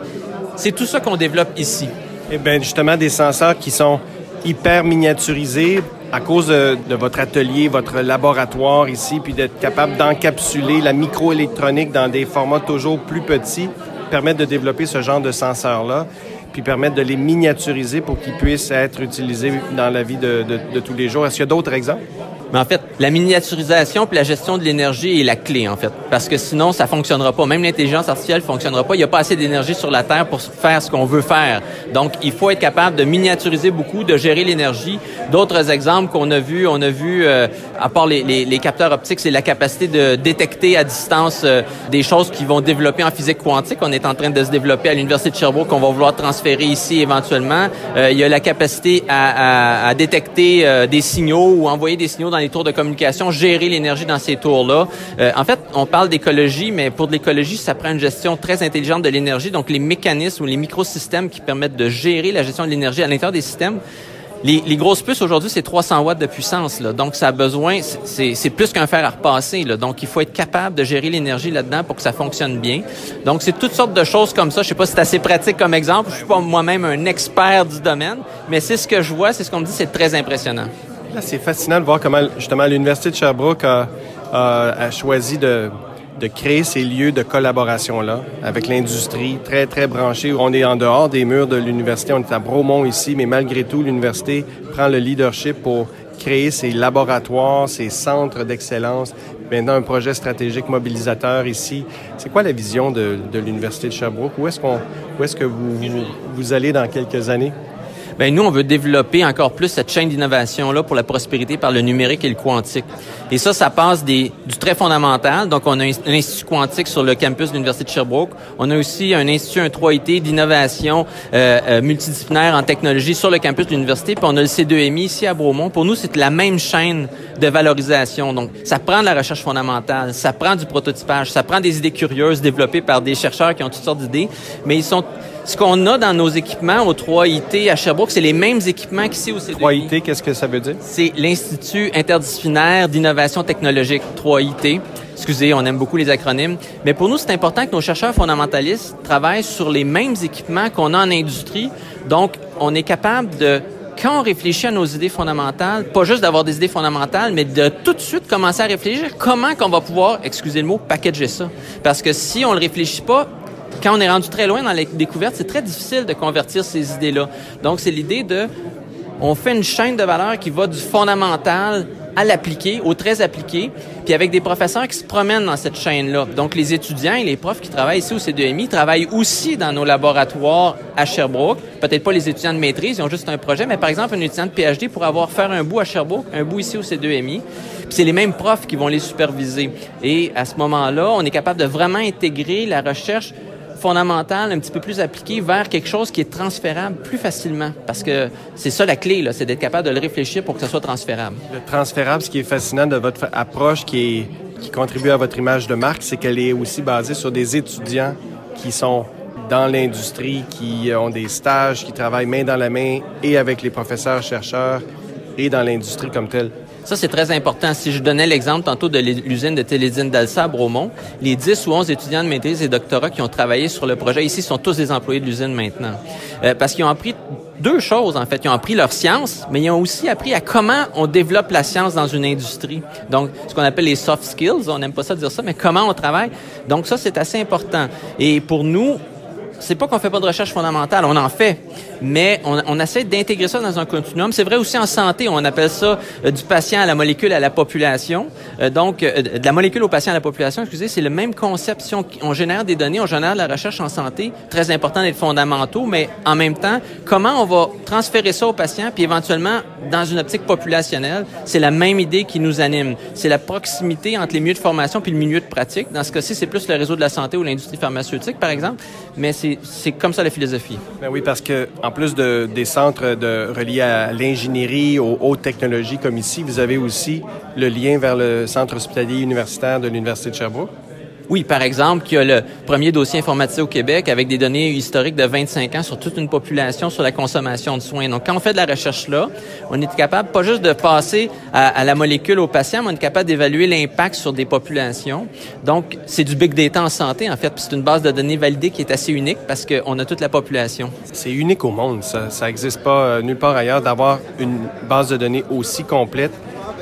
c'est tout ça qu'on développe ici. Eh bien, justement, des senseurs qui sont hyper miniaturisés à cause de, votre atelier, votre laboratoire ici, puis d'être capable d'encapsuler la microélectronique dans des formats toujours plus petits, permettre de développer ce genre de senseurs-là puis permettre de les miniaturiser pour qu'ils puissent être utilisés dans la vie de tous les jours. Est-ce qu'il y a d'autres exemples? Mais en fait, la miniaturisation puis la gestion de l'énergie est la clé, en fait. Parce que sinon, ça fonctionnera pas. Même l'intelligence artificielle fonctionnera pas. Il n'y a pas assez d'énergie sur la Terre pour faire ce qu'on veut faire. Donc, il faut être capable de miniaturiser beaucoup, de gérer l'énergie. D'autres exemples qu'on a vus, on a vu, euh, à part les, les, les capteurs optiques, c'est la capacité de détecter à distance euh, des choses qui vont développer en physique quantique. On est en train de se développer à l'Université de Sherbrooke, qu'on va vouloir transférer ici éventuellement. Euh, il y a la capacité à, à, à détecter euh, des signaux ou envoyer des signaux dans les tours de communication, gérer l'énergie dans ces tours-là. Euh, en fait, on parle d'écologie, mais pour de l'écologie, ça prend une gestion très intelligente de l'énergie. Donc, les mécanismes ou les microsystèmes qui permettent de gérer la gestion de l'énergie à l'intérieur des systèmes. Les, les, grosses puces aujourd'hui, c'est 300 watts de puissance. Là. Donc, ça a besoin, c'est plus qu'un fer à repasser. Là. Donc, il faut être capable de gérer l'énergie là-dedans pour que ça fonctionne bien. Donc, c'est toutes sortes de choses comme ça. Je sais pas si c'est assez pratique comme exemple. Je suis pas moi-même un expert du domaine, mais c'est ce que je vois, c'est ce qu'on me dit, c'est très impressionnant. Là, c'est fascinant de voir comment, justement, l'Université de Sherbrooke a, a, a choisi de, de créer ces lieux de collaboration-là avec l'industrie, très, très branchés. On est en dehors des murs de l'université, on est à Bromont ici, mais malgré tout, l'université prend le leadership pour créer ces laboratoires, ces centres d'excellence. Maintenant, un projet stratégique mobilisateur ici. C'est quoi la vision de, de l'Université de Sherbrooke? Où est-ce qu'on, où est-ce que vous, vous allez dans quelques années? Ben nous, on veut développer encore plus cette chaîne d'innovation-là pour la prospérité par le numérique et le quantique. Et ça, ça passe des, du très fondamental. Donc, on a un, institut quantique sur le campus de l'Université de Sherbrooke. On a aussi un institut, un 3IT d'innovation euh, euh, multidisciplinaire en technologie sur le campus de l'université. Puis on a le C2MI ici à Bromont. Pour nous, c'est la même chaîne de valorisation. Donc, ça prend de la recherche fondamentale, ça prend du prototypage, ça prend des idées curieuses développées par des chercheurs qui ont toutes sortes d'idées, mais ils sont ce qu'on a dans nos équipements au 3IT à Sherbrooke, c'est les mêmes équipements qu'ici au C2I. 3IT, qu'est-ce que ça veut dire? C'est l'Institut interdisciplinaire d'innovation technologique, 3IT. Excusez, on aime beaucoup les acronymes. Mais pour nous, c'est important que nos chercheurs fondamentalistes travaillent sur les mêmes équipements qu'on a en industrie. Donc, on est capable de quand on réfléchit à nos idées fondamentales, pas juste d'avoir des idées fondamentales, mais de tout de suite commencer à réfléchir comment qu'on va pouvoir, excusez le mot, packager ça. Parce que si on le réfléchit pas, quand on est rendu très loin dans la découverte, c'est très difficile de convertir ces idées-là. Donc, c'est l'idée de, on fait une chaîne de valeur qui va du fondamental à l'appliquer, au très appliqué, puis avec des professeurs qui se promènent dans cette chaîne-là. Donc, les étudiants et les profs qui travaillent ici au C2MI travaillent aussi dans nos laboratoires à Sherbrooke. Peut-être pas les étudiants de maîtrise, ils ont juste un projet, mais par exemple, un étudiant de PhD pour avoir faire un bout à Sherbrooke, un bout ici au C2MI. Puis c'est les mêmes profs qui vont les superviser. Et à ce moment-là, on est capable de vraiment intégrer la recherche fondamentale, un petit peu plus appliquée vers quelque chose qui est transférable plus facilement. Parce que c'est ça la clé, là, c'est d'être capable de le réfléchir pour que ça soit transférable. Le transférable, ce qui est fascinant de votre approche qui est qui contribue à votre image de marque, c'est qu'elle est aussi basée sur des étudiants qui sont dans l'industrie, qui ont des stages, qui travaillent main dans la main et avec les professeurs, chercheurs et dans l'industrie comme telle. Ça, c'est très important. Si je donnais l'exemple tantôt de l'usine de Télédine d'Alsa à Bromont, les 10 ou 11 étudiants de maîtrise et doctorat qui ont travaillé sur le projet ici sont tous des employés de l'usine maintenant. Euh, parce qu'ils ont appris deux choses, en fait. Ils ont appris leur science, mais ils ont aussi appris à comment on développe la science dans une industrie. Donc, ce qu'on appelle les soft skills, on n'aime pas ça dire ça, mais comment on travaille. Donc, ça, c'est assez important. Et pour nous, c'est pas qu'on fait pas de recherche fondamentale, on en fait, mais on, on essaie d'intégrer ça dans un continuum. C'est vrai aussi en santé, on appelle ça euh, du patient à la molécule à la population. Euh, donc, euh, de la molécule au patient à la population, excusez, c'est le même concept. Si on, on, génère des données, on génère de la recherche en santé, très important d'être fondamentaux, mais en même temps, comment on va transférer ça au patient, puis éventuellement, dans une optique populationnelle, c'est la même idée qui nous anime. C'est la proximité entre les milieux de formation puis le milieu de pratique. Dans ce cas-ci, c'est plus le réseau de la santé ou l'industrie pharmaceutique, par exemple, mais c'est comme ça la philosophie. Ben oui, parce que plus de, des centres de, reliés à l'ingénierie, aux hautes technologies comme ici, vous avez aussi le lien vers le centre hospitalier universitaire de l'Université de Sherbrooke? Oui, par exemple, qu'il y a le premier dossier informatisé au Québec avec des données historiques de 25 ans sur toute une population sur la consommation de soins. Donc, quand on fait de la recherche là, on est capable pas juste de passer à, la molécule au patient, mais on est capable d'évaluer l'impact sur des populations. Donc, c'est du big data en santé, en fait. C'est une base de données validée qui est assez unique parce qu'on a toute la population. C'est unique au monde, ça. Ça n'existe pas euh, nulle part ailleurs d'avoir une base de données aussi complète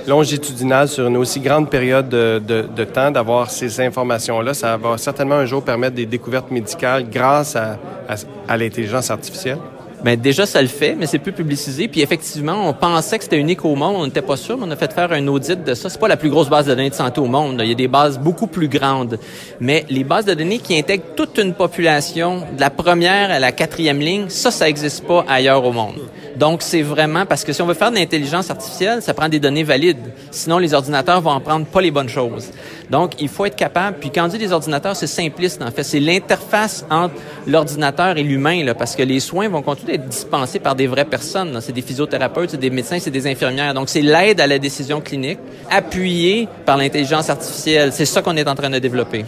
longitudinale sur une aussi grande période de, temps, d'avoir ces informations-là. Ça va certainement un jour permettre des découvertes médicales grâce à, l'intelligence artificielle. Bien, déjà, ça le fait, mais c'est plus publicisé. Puis effectivement, on pensait que c'était unique au monde. On n'était pas sûr, mais on a fait faire un audit de ça. C'est pas la plus grosse base de données de santé au monde. Il y a des bases beaucoup plus grandes. Mais les bases de données qui intègrent toute une population, de la première à la quatrième ligne, ça, ça n'existe pas ailleurs au monde. Donc, c'est vraiment parce que si on veut faire de l'intelligence artificielle, ça prend des données valides. Sinon, les ordinateurs vont en prendre pas les bonnes choses. Donc, il faut être capable. Puis, quand on dit des ordinateurs, c'est simpliste, en fait. C'est l'interface entre l'ordinateur et l'humain, là, parce que les soins vont continuer d'être dispensés par des vraies personnes. C'est des physiothérapeutes, c'est des médecins, c'est des infirmières. Donc, c'est l'aide à la décision clinique appuyée par l'intelligence artificielle. C'est ça qu'on est en train de développer.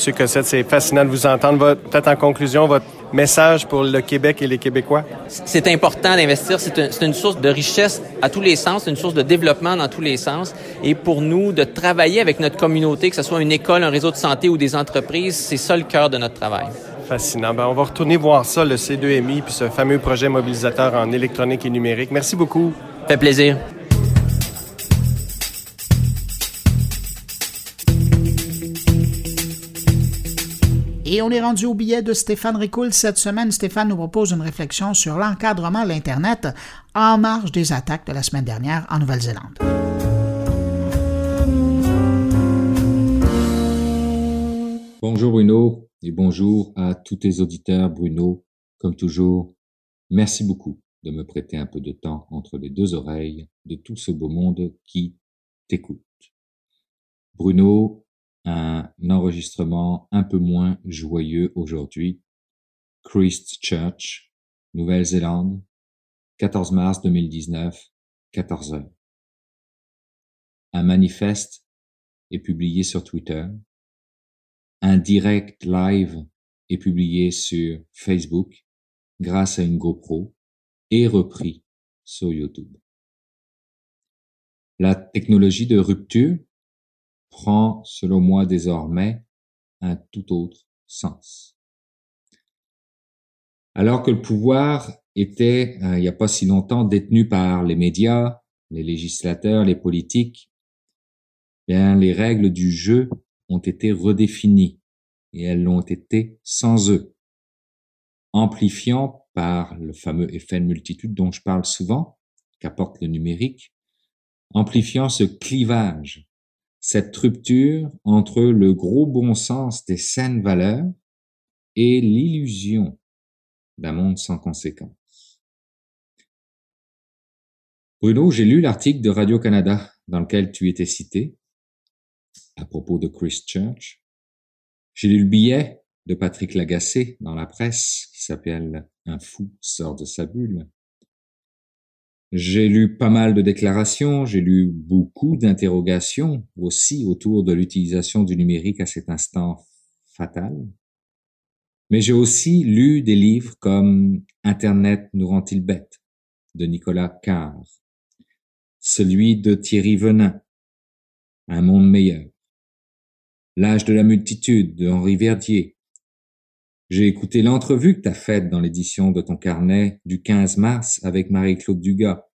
Monsieur Cossette, c'est fascinant de vous entendre. Peut-être en conclusion, votre message pour le Québec et les Québécois? C'est important d'investir. C'est une, une, source de richesse à tous les sens, une source de développement dans tous les sens. Et pour nous, de travailler avec notre communauté, que ce soit une école, un réseau de santé ou des entreprises, c'est ça le cœur de notre travail. Fascinant. Ben, on va retourner voir ça, le C2MI, puis ce fameux projet mobilisateur en électronique et numérique. Merci beaucoup. Fait plaisir. Et on est rendu au billet de Stéphane Ricoul. Cette semaine, Stéphane nous propose une réflexion sur l'encadrement de l'Internet en marge des attaques de la semaine dernière en Nouvelle-Zélande. Bonjour Bruno et bonjour à tous tes auditeurs. Bruno, comme toujours, merci beaucoup de me prêter un peu de temps entre les deux oreilles de tout ce beau monde qui t'écoute. Bruno, un enregistrement un peu moins joyeux aujourd'hui. Christchurch, Nouvelle-Zélande, 14 mars 2019, 14 heures. Un manifeste est publié sur Twitter. Un direct live est publié sur Facebook grâce à une GoPro et repris sur YouTube. La technologie de rupture prend, selon moi, désormais un tout autre sens. Alors que le pouvoir était, euh, il n'y a pas si longtemps, détenu par les médias, les législateurs, les politiques, bien, les règles du jeu ont été redéfinies et elles l'ont été sans eux, amplifiant par le fameux effet de multitude dont je parle souvent, qu'apporte le numérique, amplifiant ce clivage cette rupture entre le gros bon sens des saines valeurs et l'illusion d'un monde sans conséquences. Bruno, j'ai lu l'article de Radio-Canada dans lequel tu étais cité à propos de Christchurch. J'ai lu le billet de Patrick Lagacé dans la presse qui s'appelle Un fou sort de sa bulle. J'ai lu pas mal de déclarations, j'ai lu beaucoup d'interrogations aussi autour de l'utilisation du numérique à cet instant fatal. Mais j'ai aussi lu des livres comme Internet nous rend-il bête de Nicolas Carr, celui de Thierry Venin, Un monde meilleur, L'âge de la multitude de Henri Verdier. J'ai écouté l'entrevue que tu as faite dans l'édition de ton carnet du 15 mars avec Marie-Claude Dugas.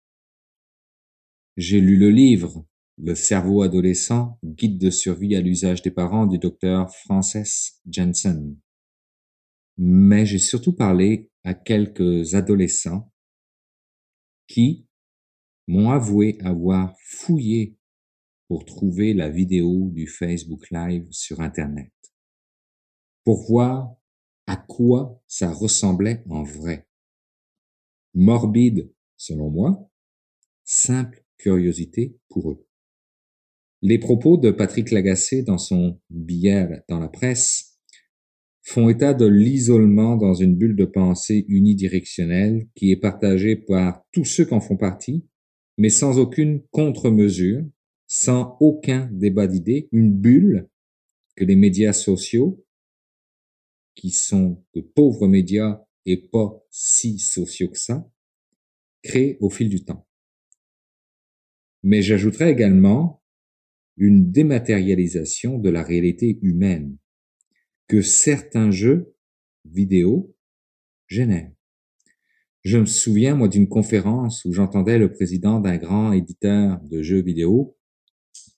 J'ai lu le livre Le cerveau adolescent, guide de survie à l'usage des parents du docteur Frances Jensen. Mais j'ai surtout parlé à quelques adolescents qui m'ont avoué avoir fouillé pour trouver la vidéo du Facebook Live sur Internet, pour voir à quoi ça ressemblait en vrai? Morbide, selon moi, simple curiosité pour eux. Les propos de Patrick Lagacé dans son billet dans la presse font état de l'isolement dans une bulle de pensée unidirectionnelle qui est partagée par tous ceux qui en font partie, mais sans aucune contre-mesure sans aucun débat d'idées, une bulle que les médias sociaux, qui sont de pauvres médias et pas si sociaux que ça, créent au fil du temps. Mais j'ajouterais également une dématérialisation de la réalité humaine que certains jeux vidéo génèrent. Je me souviens, moi, d'une conférence où j'entendais le président d'un grand éditeur de jeux vidéo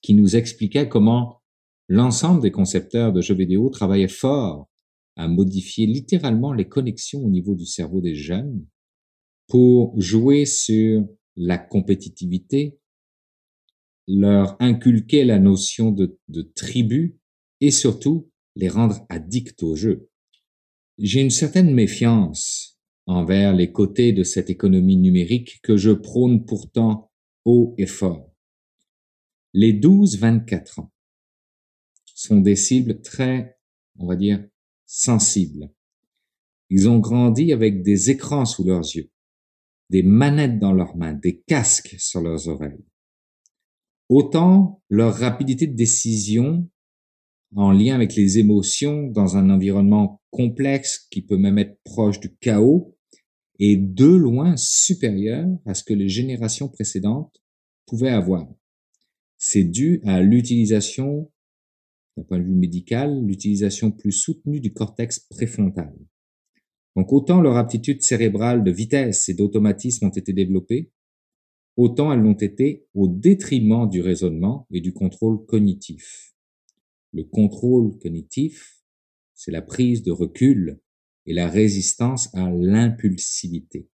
qui nous expliquait comment l'ensemble des concepteurs de jeux vidéo travaillaient fort à modifier littéralement les connexions au niveau du cerveau des jeunes pour jouer sur la compétitivité, leur inculquer la notion de, de tribu et surtout les rendre addicts au jeu. J'ai une certaine méfiance envers les côtés de cette économie numérique que je prône pourtant haut et fort. Les 12-24 ans sont des cibles très, on va dire, sensibles. Ils ont grandi avec des écrans sous leurs yeux, des manettes dans leurs mains, des casques sur leurs oreilles. Autant leur rapidité de décision en lien avec les émotions dans un environnement complexe qui peut même être proche du chaos est de loin supérieure à ce que les générations précédentes pouvaient avoir c'est dû à l'utilisation, d'un point de vue médical, l'utilisation plus soutenue du cortex préfrontal. Donc autant leur aptitude cérébrale de vitesse et d'automatisme ont été développées, autant elles l'ont été au détriment du raisonnement et du contrôle cognitif. Le contrôle cognitif, c'est la prise de recul et la résistance à l'impulsivité.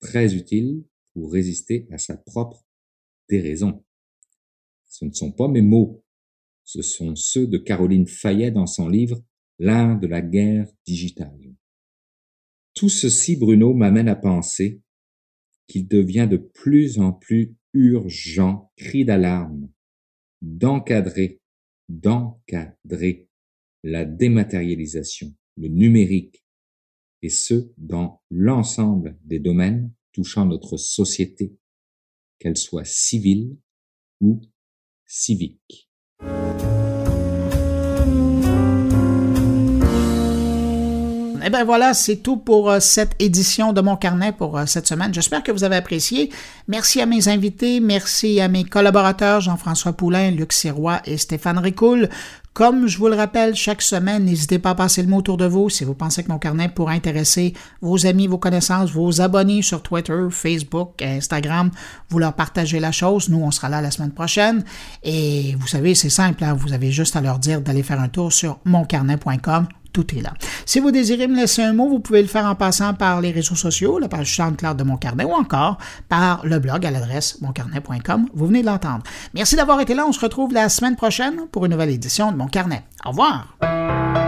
Très utile pour résister à sa propre déraison. Ce ne sont pas mes mots, ce sont ceux de Caroline Fayet dans son livre L'art de la guerre digitale. Tout ceci, Bruno, m'amène à penser qu'il devient de plus en plus urgent, cri d'alarme, d'encadrer, d'encadrer la dématérialisation, le numérique, et ce, dans l'ensemble des domaines touchant notre société, qu'elle soit civile ou civique. Eh bien voilà, c'est tout pour euh, cette édition de mon carnet pour euh, cette semaine. J'espère que vous avez apprécié. Merci à mes invités, merci à mes collaborateurs Jean-François Poulain, Luc Sirois et Stéphane Ricoul. Comme je vous le rappelle chaque semaine, n'hésitez pas à passer le mot autour de vous si vous pensez que mon carnet pourrait intéresser vos amis, vos connaissances, vos abonnés sur Twitter, Facebook, Instagram. Vous leur partagez la chose. Nous, on sera là la semaine prochaine. Et vous savez, c'est simple. Hein. Vous avez juste à leur dire d'aller faire un tour sur moncarnet.com tout est là. Si vous désirez me laisser un mot, vous pouvez le faire en passant par les réseaux sociaux, la page SoundCloud de Mon Carnet ou encore par le blog à l'adresse moncarnet.com. Vous venez de l'entendre. Merci d'avoir été là. On se retrouve la semaine prochaine pour une nouvelle édition de Mon Carnet. Au revoir.